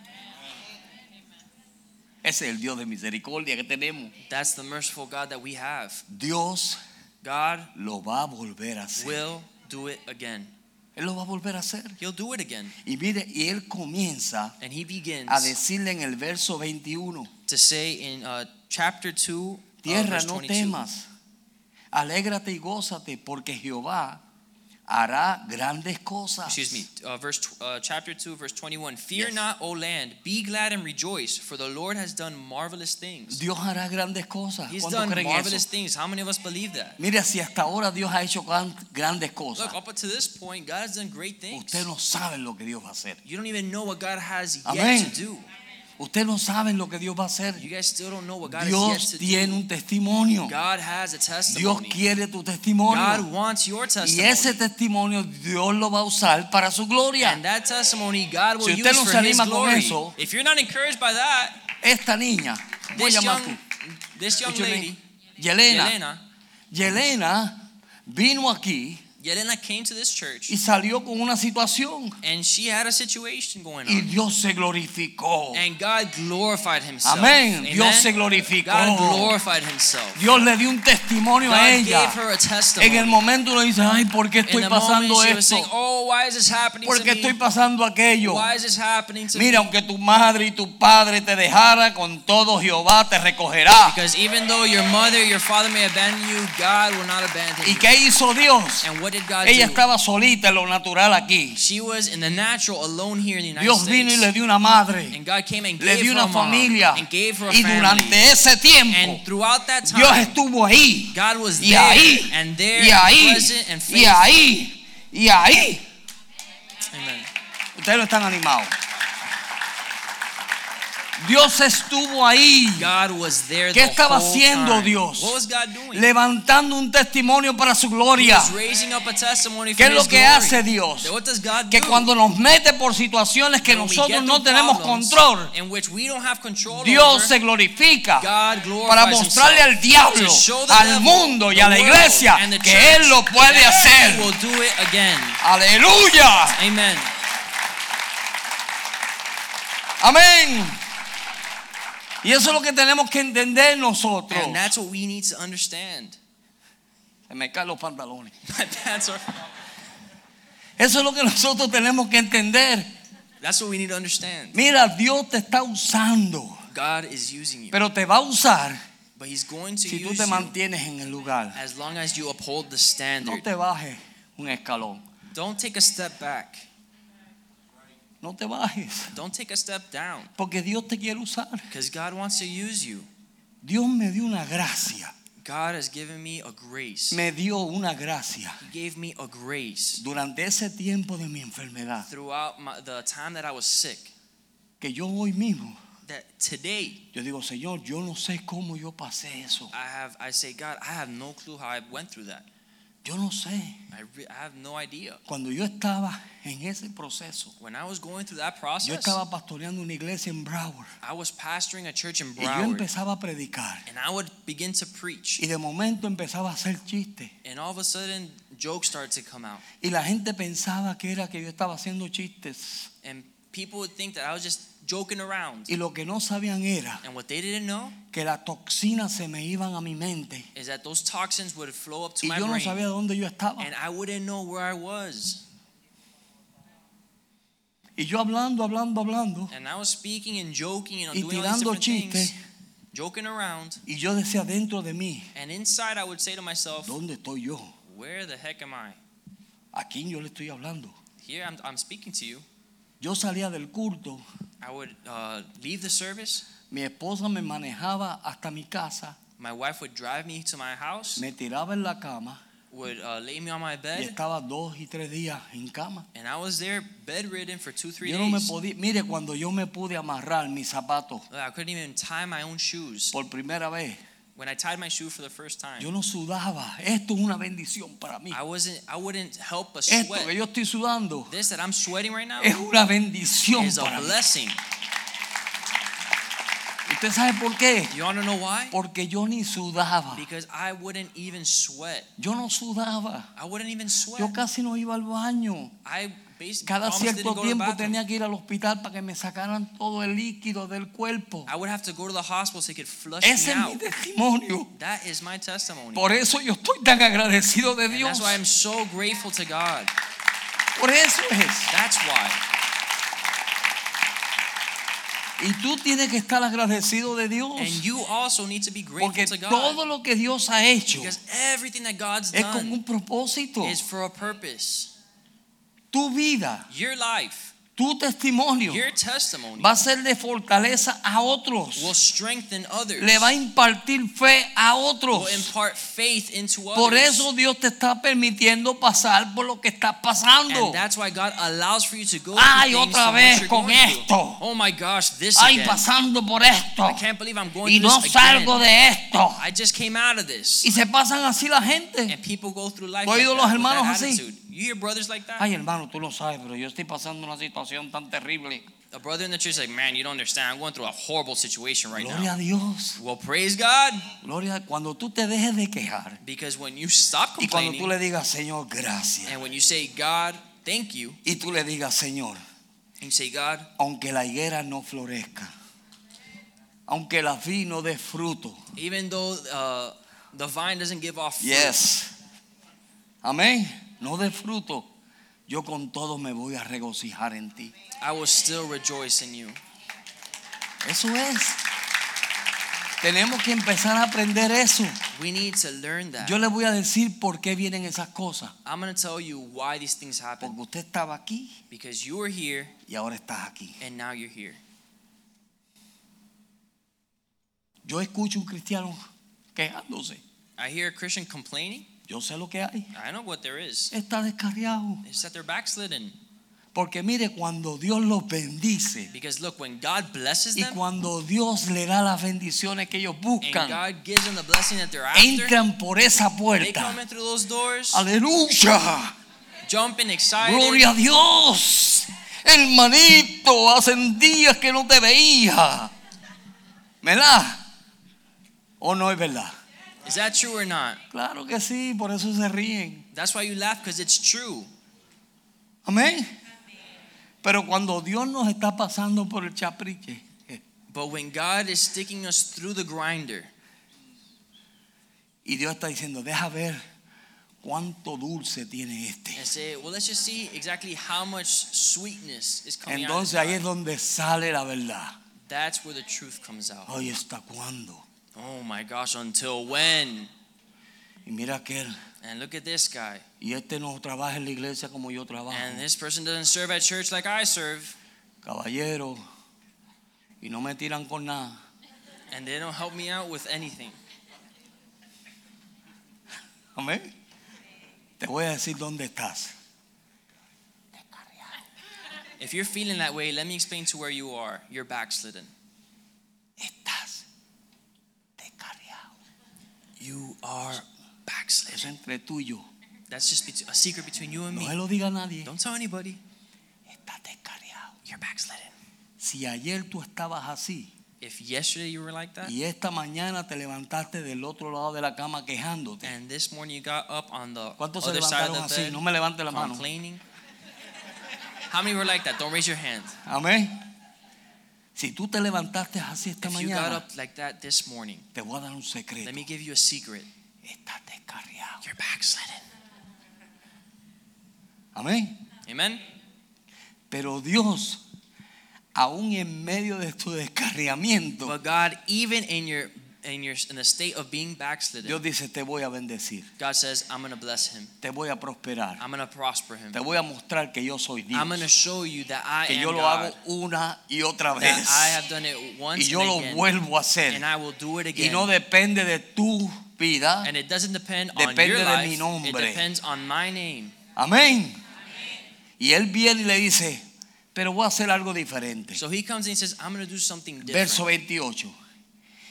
Ese es el Dios de misericordia que tenemos. That's the merciful God that we have. Dios God lo va a volver a hacer. will do it again. Él lo va a volver a hacer. He'll do it again. Y mire, y él comienza And he begins a decirle en el verso 21, to say in uh, chapter 2, uh, tierra verse no 22, temas, alégrate y gózate, porque Jehová hará grandes cosas. Excuse me, uh, verse uh, chapter 2, verse 21. Fear Yes. not, O land, be glad and rejoice, for the Lord has done marvelous things. Dios hará grandes cosas. He's done marvelous eso? things. How many of us believe that? Mire, si hasta ahora Dios ha hecho grandes cosas, Look, up to this point, God has done great things. usted no sabe lo que Dios va a hacer. You don't even know what God has yet to do. Usted no sabe lo que Dios va a hacer. Dios tiene un testimonio. Dios quiere tu God testimonio. wants your Y ese testimonio Dios lo va a usar para su gloria. And that testimony God will Si usted use no se anima con eso, If you're not encouraged by that, Esta niña, voy a llamar tú. Yelena, Yelena vino aquí Yelena came to this church y salió con una situación and she had a situation going y on. Dios se glorificó. And God glorified Himself. Amén. Amen. Dios se glorificó. God glorified Himself. Dios le dio un testimonio a ella. gave her a En testimony. el momento le dice, ay, ¿por qué estoy pasando esto? saying, "Oh, why is this happening ¿Por to qué me? estoy pasando aquello? Why is this happening to Mira, me?" aunque tu madre y tu padre te dejara, con todo Jehová te recogerá. Because even though your mother, your father may abandon you, God will not abandon ¿Y you. qué hizo Dios? And what did God Ella estaba solita en lo natural aquí. She was in the natural, alone here in the United Dios States. vino y le dio una madre, and God came and le gave dio her una familia. and gave her a Y family. durante ese tiempo, and throughout that time, Dios estuvo ahí. God was Y there ahí, and there y ahí, y ahí, y ahí. Ustedes no están animados. Dios estuvo ahí God was there ¿Qué the estaba whole haciendo time. Dios? What was God doing? levantando un testimonio para su gloria. ¿Qué es lo que glory. hace Dios? So what does God Que do? cuando nos mete por situaciones que When nosotros no tenemos control, Dios over, se glorifica para mostrarle al diablo, al mundo y a la iglesia que Él lo puede hacer. Aleluya. Amen. Amén. Y eso es lo que tenemos que entender nosotros. And that's what we need to understand. Me caen los pantalones. My pants are. Eso es lo que nosotros tenemos que entender. That's what we need to understand. Mira, Dios te está usando, God is using you, pero te va a usar but He's going to si tú te mantienes en el lugar. as long as you uphold the No standard. te bajes un escalón. Don't take a step back. No te bajes. Don't take a step down, Porque Dios te quiere usar. because God wants to use you. Dios me dio una gracia. God has given me a grace. Me dio una gracia. He gave me a grace Durante ese tiempo de mi enfermedad. throughout my, the time that I was sick. Que yo hoy mismo, That today yo digo, Señor, yo no sé cómo yo pasé eso. I have, I say, God, I have no clue how I went through that. Yo no sé. I, have no idea. Cuando yo estaba en ese proceso, When I was going through that yo process, estaba pastoreando una iglesia en Broward. I was pastoring a church in Y yo Broward, empezaba a predicar. and I would begin to preach, Y de momento empezaba a hacer chistes. and all of a sudden, jokes started to come out, Y la gente pensaba que era que yo estaba haciendo chistes. and people would think that I was just joking around. Y lo que no sabían era And what they didn't know que las toxinas se me iban a mi mente. is that those toxins would flow up to Y my yo no brain, sabía dónde yo estaba. and I wouldn't know where I was. Y yo hablando, hablando, hablando. And I was speaking and joking and Y doing all these tirando different things, joking around. Y yo decía dentro de mí, And inside, I would say to myself, ¿dónde estoy yo? Where the heck am I? ¿A quién yo le estoy hablando? Here, I'm, I'm speaking to you. Yo salía del culto, I would uh, leave the service. mi esposa me manejaba hasta mi casa, My wife would drive me to my house, me tiraba en la cama would uh, lay me on my y bed, estaba dos y tres días en cama. and I was there bedridden for two, three Yo no me days. podía, mire, cuando yo me pude amarrar mis zapatos I couldn't even tie my own shoes. por primera vez, When I tied my shoe for the first time, yo no sudaba. Esto es una bendición para mí. I wasn't. I wouldn't help but Esto que sweat. yo estoy sudando This that I'm sweating right now es una bendición is a para mí. blessing. ¿Usted sabe por qué? You want to know why? Porque yo ni sudaba. Because I wouldn't even sweat. Yo no sudaba. I wouldn't even sweat. Yo casi no iba al baño. I Cada cierto tiempo tenía que ir al hospital para que me sacaran todo el líquido del cuerpo. I would have to go to the hospital so they could flush Ese es mi testimonio. That is my testimony. Por eso yo estoy tan agradecido de Dios. that's why I'm so grateful to God. Por eso es. That's why. Y tú tienes que estar agradecido de Dios. And you also need to be grateful Porque to God. todo lo que Dios ha hecho es con un propósito. is for a purpose. Tu vida, Your life, tu testimonio your testimony va a ser de fortaleza a otros. will strengthen others. Le va a impartir fe a otros. will impart faith into Por others. eso Dios te está permitiendo pasar por lo que estás pasando. And that's why God allows for you to go Ay, otra vez con esto. Oh my gosh, this Ay, again. pasando por esto. I can't believe I'm going Y no this salgo again. de esto. I just came out of this. Y se pasan así la gente. And people go through life ¿Tú has like oído los hermanos así? attitude. You hear brothers like that? Ay, hermano, tú lo sabes, pero yo estoy pasando una situación tan terrible. A brother in the church is like, man, you don't understand. I'm going through a horrible situation right Gloria now. a Dios. Well, praise God. Gloria, cuando tú te dejes de quejar Because when you stop y cuando complaining tú le digas, Señor, gracias. and when you say, God, thank you, Y tú le digas, Señor, and you say, God, aunque la higuera no florezca, aunque la vid no dé fruto. even though uh, the vine doesn't give off fruit, Yes. Amén. No dé fruto. Yo con todo me voy a regocijar en ti. I will still rejoice in you. Eso es. Tenemos que empezar a aprender eso. We need to learn that. Yo le voy a decir por qué vienen esas cosas. I'm going to tell you why these things happen. Porque usted estaba aquí Because you were here y ahora estás aquí. and now you're here. Yo escucho un cristiano quejándose. I hear a Christian complaining. Yo sé lo que hay. I know what there is. Está descarriado. It's that they're backslidden. Porque mire, cuando Dios los bendice Because look, when God blesses y them cuando Dios le da las bendiciones que ellos and buscan, God gives them the blessing that they're after, entran por esa they puerta. come in through those doors, Aleluya. jumping, excited. Gloria a Dios. Hermanito, hacen días que no te veía. ¿Verdad? ¿O no es verdad? Is that true or not? Claro que sí, por eso se ríen. That's why you laugh because it's true. Amén. Pero cuando Dios nos está pasando por el chapriche, eh, But when God is sticking us through the grinder, y Dios está diciendo, deja ver cuánto dulce tiene este. say, well, let's just see exactly how much sweetness is coming out. Entonces this ahí es donde sale la verdad. That's where the truth comes out. Ay, ¿hasta cuándo? Oh my gosh, until when? Y mira aquel. And look at this guy. Y este no trabaja en la iglesia como yo trabajo. And this person doesn't serve at church like I serve. Caballero. Y no me tiran con nada. And they don't help me out with anything. Amén. Te voy a decir dónde estás. If you're feeling that way, let me explain to where you are. You're backslidden. Estás descarriado. You are backslidden. entre tú y yo. That's just bet- a secret between you and No me. lo diga a nadie. Don't tell anybody. Estás descarriado. You're backslidden. Si ayer tú estabas así If yesterday you were like that, y esta mañana te levantaste del otro lado de la cama quejándote. and this morning you got up on the ¿Cuántos se other side levantaron of the así? bed No me levante la mano. complaining. How many were like that? Don't raise your hand. Amén. Si tú te levantaste así esta If you got mañana, up like that this morning, te voy a dar un secreto. let me give you a secret. Estás descarriado. You're backslidden. Amén. Amen. Pero Dios, aún en medio de tu descarriamiento, But God, even in your in your in the state of being backslidden, Dios dice, te voy a bendecir, God says, I'm gonna bless him. te voy a prosperar, I'm gonna prosper him. te voy a mostrar que yo soy Dios, I'm gonna show you that I que am yo lo God. hago una y otra That vez I have done it once y yo and lo again, vuelvo a hacer and I will do it y again. no depende de tu vida, and it doesn't depend on Depende your de life. mi It nombre. depends on my name. amén. Y él viene y le dice, pero voy a hacer algo diferente. So he comes and he says, I'm gonna do something different. Verso 28.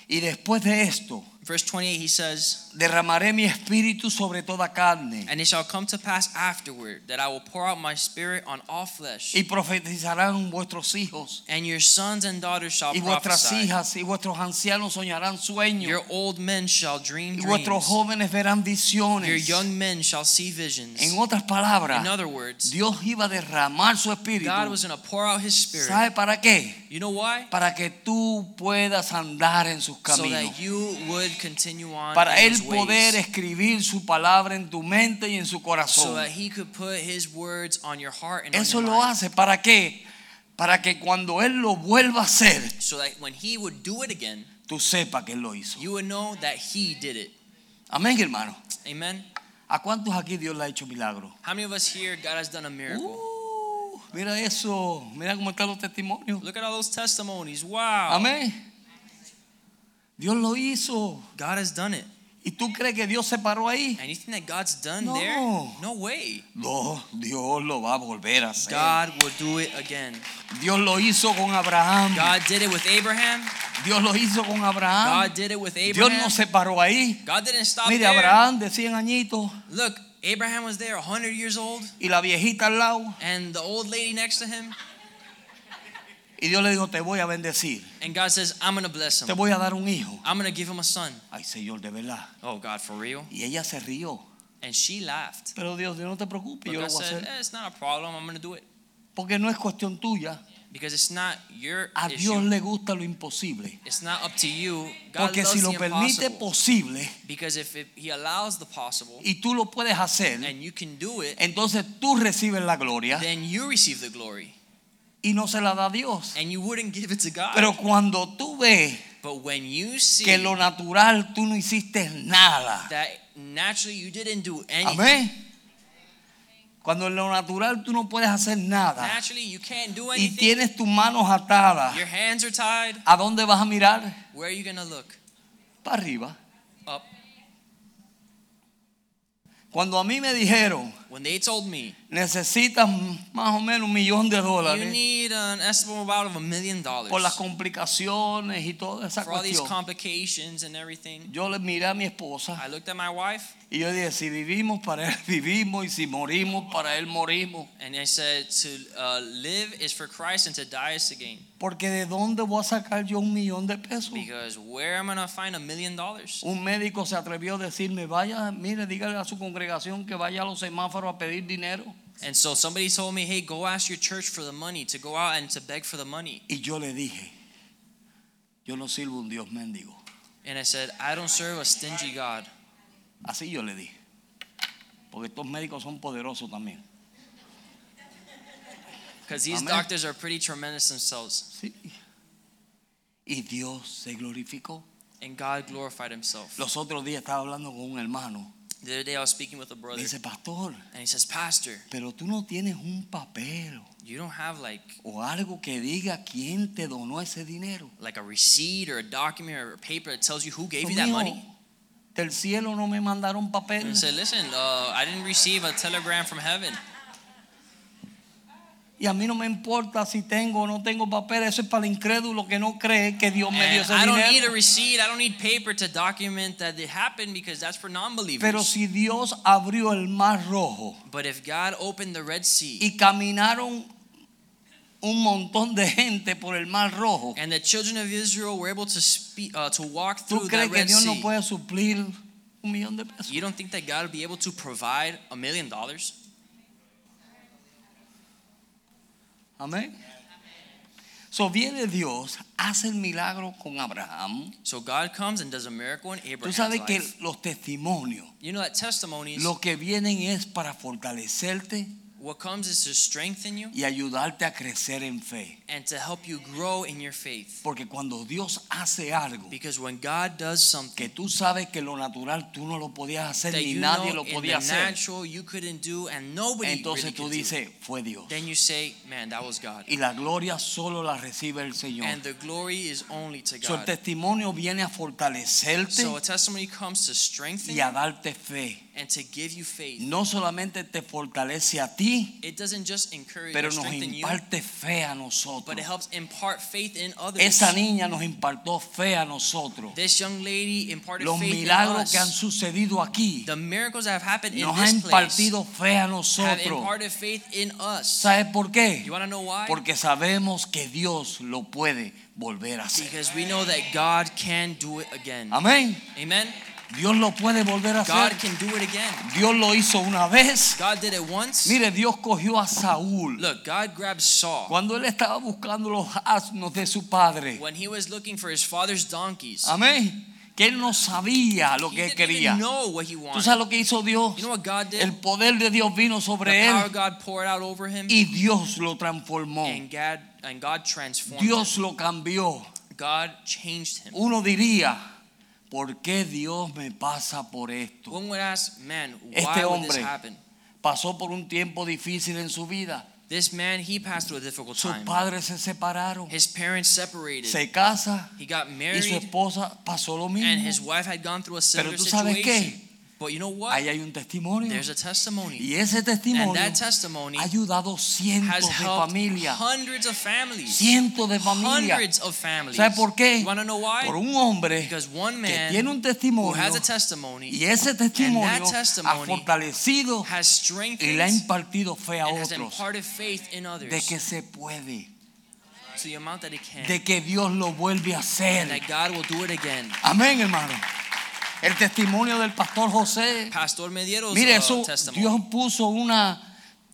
Y después de esto, Verse 28, he says, derramaré mi espíritu sobre toda carne And it shall come to pass afterward that I will pour out my spirit on all flesh, y profetizarán vuestros hijos and your sons and daughters shall y vuestras prophesy. hijas y vuestros ancianos soñarán sueños Your old men shall dream y vuestros dreams. jóvenes verán Your young men shall see visions. En otras palabras, In other words, Dios iba a derramar su espíritu. God was going to pour out his spirit. ¿Sabe para qué? You know why? Para que tú puedas andar en sus So caminos. that you would continue on Para él his ways. poder escribir su palabra en tu mente y en su so corazón. that he could put his words on your heart and Eso lo mind. hace para qué? Para que cuando él lo vuelva a hacer, So that when he would do it again, tú sepas que él lo hizo. you would know that he did it. Amén, hermano. Amen. ¿A cuántos aquí Dios le ha hecho milagro? How many of us here God has done a miracle? Uh, mira eso, mira cómo están los testimonios. Look at all those testimonies. Wow. Amén. Dios lo hizo. God has done it. ¿Y tú crees que Dios se paró ahí? And you think that God's done No. there? No way. No, Dios lo va a volver a hacer. God will do it again. Dios lo hizo con Abraham. God did it with Abraham. Dios lo hizo con Abraham. God did it with Dios Abraham. no se paró ahí. God didn't stop Mire, there. Abraham de 100 añitos Look, Abraham was there 100 years old y la viejita al lado. and the old lady next to him. Y Dios le dijo, te voy a bendecir. And God says, I'm going to bless Te him. voy a dar un hijo. I'm going to give him a son. Ay, Señor, de verdad. Oh, God, for real? Y ella se rió. And she laughed. Pero Dios, no te preocupes, But yo lo God voy a said, hacer. eh, it's not a problem. I'm going to do it. Porque no es cuestión tuya. Because it's not your A Dios issue. le gusta lo imposible. It's not up to you. God Porque loves si lo permite posible Because if it, He allows the possible y tú lo puedes hacer, and you can do it, entonces tú recibes la gloria then you receive the glory. y no se la da a Dios. And you wouldn't give it to God. Pero cuando tú ves but when you see que lo natural tú no hiciste nada. that naturally you didn't do anything, Amén. Cuando en lo natural tú no puedes hacer nada naturally you can't do y anything, tienes tus manos atadas, your hands are tied, ¿a dónde vas a mirar? where are you going to look? Para arriba. Up. Cuando a mí me dijeron, When they told me, necesitas más o menos un millón de you dólares need an estimate about of a million dollars por las complicaciones y toda esa for all these cuestión, complications and everything, yo le miré a mi esposa I looked at my wife y yo dije, si vivimos para Él vivimos y si morimos para Él morimos. and I said, to uh, live is for Christ and to die is to gain. Porque de dónde voy a sacar yo un millón de pesos? Because where am I going to find a million dollars? Un médico se atrevió a decirme, vaya, mire, dígale a su congregación que vaya a los semáforos a pedir dinero. And so somebody told me, hey, go ask your church for the money, to go out and to beg for the money. Y yo le dije, yo no sirvo un Dios mendigo. And I said, I don't serve a stingy God. Así yo le dije. Porque estos médicos son poderosos también. Because these Amen. doctors are pretty tremendous themselves. Sí. Y Dios se glorificó. And God glorified himself. Los otros días estaba hablando con un hermano. The other day I was speaking with a Me brother, dice, pastor, and he says, Pastor, pero tú no tienes un papel you don't have like o algo que diga quién te donó ese dinero. like a receipt or a document or a paper that tells you who gave you that Mijo, money? Del cielo no me mandaron papel. And I said, Listen, uh, I didn't receive a telegram from heaven. Y a mí no me importa si tengo o no tengo papel. Eso es para el incrédulo que no cree que Dios me dio ese I don't need a dinero. receipt. I don't need paper to document that it happened because that's for non-believers. Pero si Dios abrió el mar rojo but if God opened the Red Sea y caminaron un montón de gente por el mar rojo, and the children of Israel were able to speak, uh, to walk ¿tú through crees that que Red Dios no Sea, puede suplir un millón de pesos? you don't think that God would be able to provide a million dollars? Amén. So viene Dios, hace el milagro con Abraham. So God comes and does a miracle in Tú Abraham's sabes que life. los testimonios, You know that testimonies, lo que vienen es para fortalecerte what comes is to strengthen you y ayudarte a crecer en fe. and to help you grow in your faith. Porque cuando Dios hace algo Because when God does something que tú sabes que lo natural tú no lo podías hacer ni you nadie lo podía hacer, natural you couldn't do and nobody entonces really tú dices, fue Dios. then you say, man, that was God. Y la gloria solo la recibe el Señor. And the glory is only to So, el God. testimonio viene a fortalecerte So a testimony comes to strengthen y a darte fe. And to give you faith. no solamente te fortalece a ti, It doesn't just encourage pero nos imparte fe a but it helps impart faith in others. Esa niña nos impartió fe a nosotros. This young lady imparted Los faith in milagros que han us. sucedido aquí The miracles that have happened in nos ha this place impartido fe a have imparted faith in us. ¿Sabes por qué? You want to know why? Porque sabemos que Dios lo puede volver a hacer. Because we know that God can do it again. Amén. Amen. Dios lo puede volver a God hacer. can do it again. Dios lo hizo una vez. God did it once. Mire, Dios cogió a Saúl Look, God grabbed Saul cuando él estaba buscando los asnos de su padre. when he was looking for his father's donkeys. Amén. Que él no sabía lo que él quería. ¿Tú sabes lo que hizo Dios? You know what God did? El poder de Dios vino sobre él of God poured out over him, y Dios lo transformó. and God and God transformed Dios him. lo cambió. God changed him. Uno diría, ¿por qué Dios me pasa por esto? One would ask, man, Este why would this hombre happen? Pasó por un tiempo difícil en su vida. This man, he passed through a difficult Sus time. padres se separaron. His parents separated. Se casa He got y su married, esposa pasó lo and his mismo. wife had gone through a Pero similar tú sabes situation. But you know what? Ahí hay un testimonio. There's a testimony. Y ese And testimonio that testimony ha ayudado cientos has de familias. hundreds of families. Cientos de familias. Hundreds of families. ¿Sabe por qué? You want to know why? Por un hombre Because one que man tiene un who testimonio has a testimony y ese testimonio ha testimony fortalecido has y strengthened le ha impartido fe a and has otros imparted faith in others de que se puede, to the amount that it can. de que Dios lo vuelve a and hacer. that God will do it again. Amén, hermano. El testimonio del pastor José. Pastor Mediero's Mire, uh, eso. Dios puso una,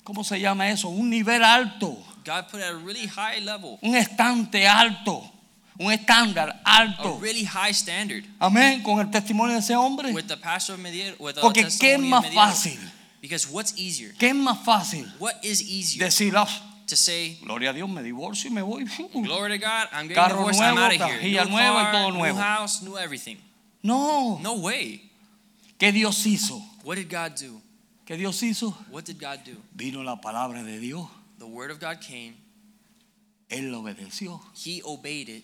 ¿cómo se llama eso? Un nivel alto, God put a really high level, un estante alto, un estándar a alto. really high standard Amén, con el testimonio de ese hombre. with the pastor with the Porque ¿qué es más fácil? Because what's easier? ¿Qué es más fácil? What is easier Decir, ah, to say, gloria a Dios, me divorcio y me voy. glory to God, I'm getting Carro divorced, I'm nuevo, out of here. New nueva y todo new nuevo. house, new everything. No. No way. ¿Qué Dios hizo? What did God do? ¿Qué Dios hizo? What did God do? Vino la palabra de Dios. The word of God came. Él lo obedeció. He obeyed it.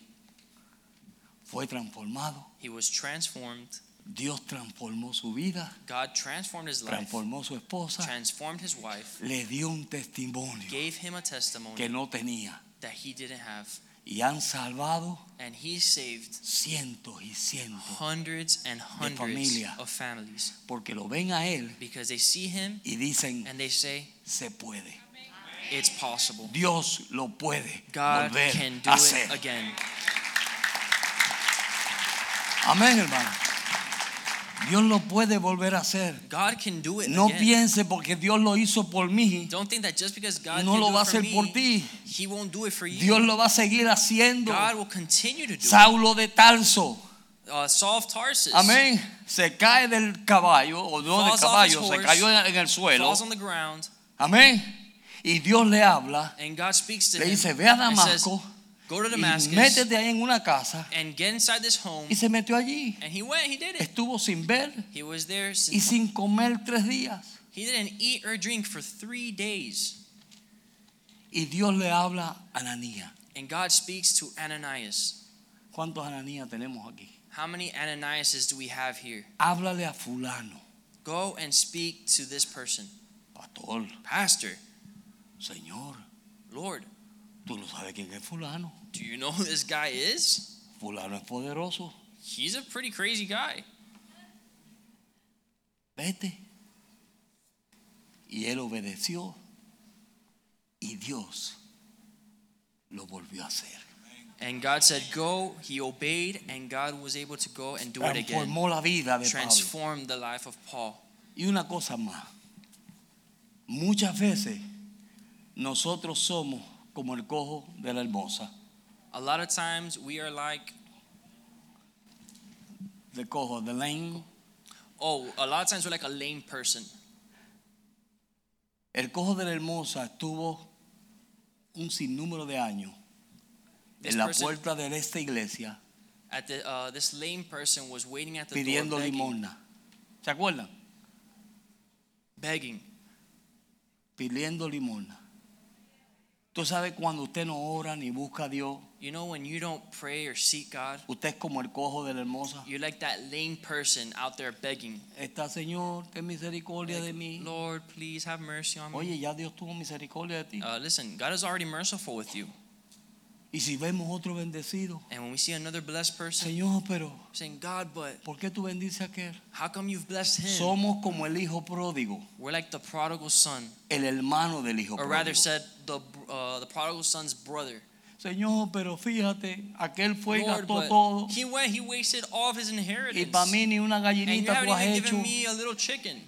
Fue transformado. He was transformed. Dios transformó su vida. God transformed his life, Transformó su esposa. transformed his wife, Le dio un testimonio gave him a testimony que no tenía. that he didn't have. Y han salvado And he saved cientos y cientos. hundreds and hundreds familia. of families Porque lo ven a Él because they see him y dicen, and they say, se puede. it's possible. Dios lo puede God volver can do a it hacer. again. Amén, hermano. Dios lo puede volver a hacer. God can do it No again. piense porque Dios lo hizo por mí. Don't think that just because God No can lo va a hacer me, por ti. He won't do it for you. Dios lo va a seguir haciendo. God will continue to do Saulo de Tarso. Uh, Saul Tarsus Amén. Se cae del caballo, o no del caballo, se cayó en el suelo. on the ground, Amén. Y Dios le habla, and God speaks to le him dice, ve a Damasco Go to y Damascus métete ahí en una casa. and get inside this home. Y se metió allí. And he went, he did it. Estuvo sin ver He was there. y sin comer tres días. he didn't eat or drink for three days. Y Dios le habla a Ananías. And God speaks to Ananias. ¿Cuántos Ananías tenemos aquí? How many Ananiases do we have here? Háblale a fulano. Go and speak to this person. Pastor, Pastor, Señor, Lord, tú no sabes quién es fulano. Do you know who this guy is? Fulano es poderoso. He's a pretty crazy guy. Vete. Y él obedeció. Y Dios lo volvió a hacer. And God said, Go. He obeyed, and God was able to go and do it again. Transformó la vida de Pablo. Transformed the life of Paul. Y una cosa más. Muchas veces nosotros somos como el cojo de la hermosa. A lot of times we are like, The cojo, the lame. oh, a lot of times we're like a lame person. El cojo de la hermosa estuvo un sinnúmero de años This en la person, puerta de esta iglesia at the, uh, this lame person was waiting at the pidiendo door, begging, limosna. ¿Se acuerdan? begging. Pidiendo limosna. Tú sabes cuando usted no ora ni busca a Dios, You know when you don't pray or seek God, Usted es como el cojo de la hermosa. you're like that lame person out there begging. Está, Señor, ten misericordia de mí. Lord, please have mercy on me. Oye, ya Dios tuvo misericordia de ti. Uh, listen, God is already merciful with you. Y si vemos otro bendecido, And when we see another blessed person, Señor, pero saying, God, but ¿por qué tú bendices a aquel? how come you've blessed him? Somos como el hijo pródigo, We're like the prodigal son, el hermano del hijo or rather said, the uh, the prodigal son's brother. Señor, pero fíjate, aquel fue y Lord, gastó todo. he went, he wasted all of his Y inheritance. para mí ni una gallinita tú has hecho. me a little chicken.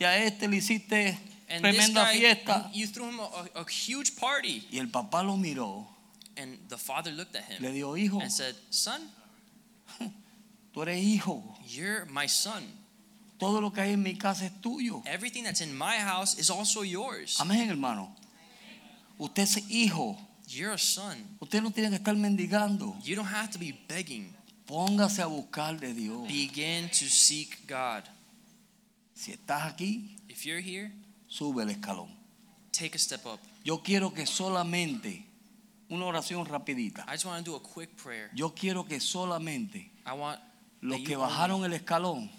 Y a este le hiciste And tremenda guy, fiesta. you threw him a, a huge party. Y el papá lo miró, And the father looked at him le dijo, hijo, and said, Son, tú eres hijo. you're my son. Todo lo que hay en mi casa es tuyo. Everything that's in my house is also yours. Amén, hermano. Usted es hijo. You're a son. Usted no tiene que estar mendigando. You don't have to be begging. Póngase a buscar de Dios. Begin to seek God. Si estás aquí, If you're here, sube el escalón. take a step up. Yo quiero que solamente, una oración rapidita. I just want to do a quick prayer. Yo quiero que solamente I want los that que you bajaron el escalón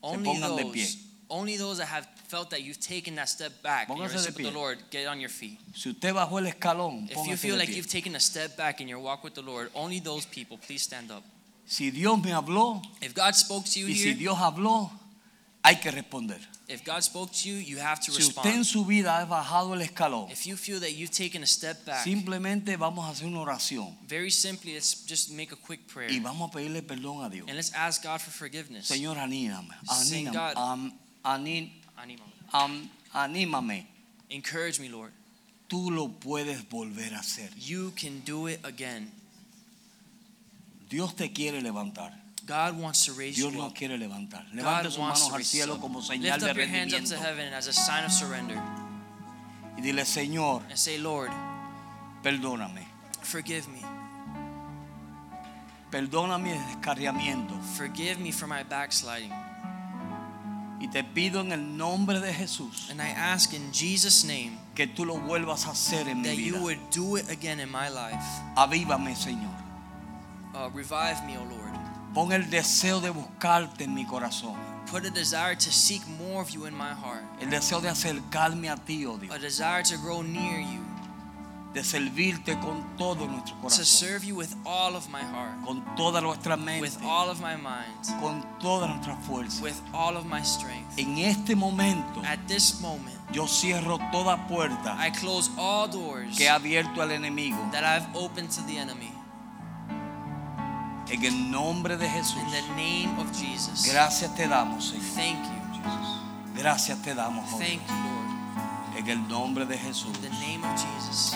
only, pongan only de pie. those, only those that have felt that you've taken that step back in your de relationship with the. Lord, get on your feet. Si usted bajó el escalón, If you póngase feel de like pie. you've taken a step back in your walk with the Lord, only those people, please stand up. Si Dios me habló If God spoke to you y si here, Dios habló, hay que responder. if God spoke to you, you have to Si usted en respond. su vida ha bajado el escalón, If you feel that you've taken a step back, simplemente vamos a hacer una oración very simply, let's just make a quick prayer. y vamos a pedirle perdón a Dios. And let's ask God for forgiveness. Señor, anímame, Say, anímame, God. am- aní- am- anímame. Encourage me, Lord. Tú lo puedes volver a hacer. You can do it again. Dios te quiere levantar. God wants to raise Dios you nos up. quiere levantar. God sus wants manos to al raise you cielo up. como señal Lift de up your hands up to rendimiento. heaven as a sign of surrender Y dile, Señor, and say, Lord, perdóname. forgive me. Perdona mi descarriamiento. Forgive me for my backsliding. Y te pido en el nombre de Jesús And I ask in Jesus' name que tú lo vuelvas a hacer en mi that vida. you would do it again in my life. Avívame, Señor. Uh, revive me, O Lord. Pon el deseo de buscarte en mi corazón. Put a desire to seek more of you in my heart. El deseo de acercarme a ti, oh A Dios. desire to grow near you. De servirte con todo nuestro To corazón. serve you with all of my heart. Con toda nuestra mente. With all of my mind. Con toda nuestra fuerza. With all of my strength. En este momento At this moment, yo cierro toda puerta I close all doors que ha abierto al enemigo. that I've opened to the enemy. En el nombre de Jesús. In the name of Jesus. Gracias te damos, Señor. Thank you. Gracias te damos, oh Thank you, Lord. En el nombre de Jesús. In the name of Jesus.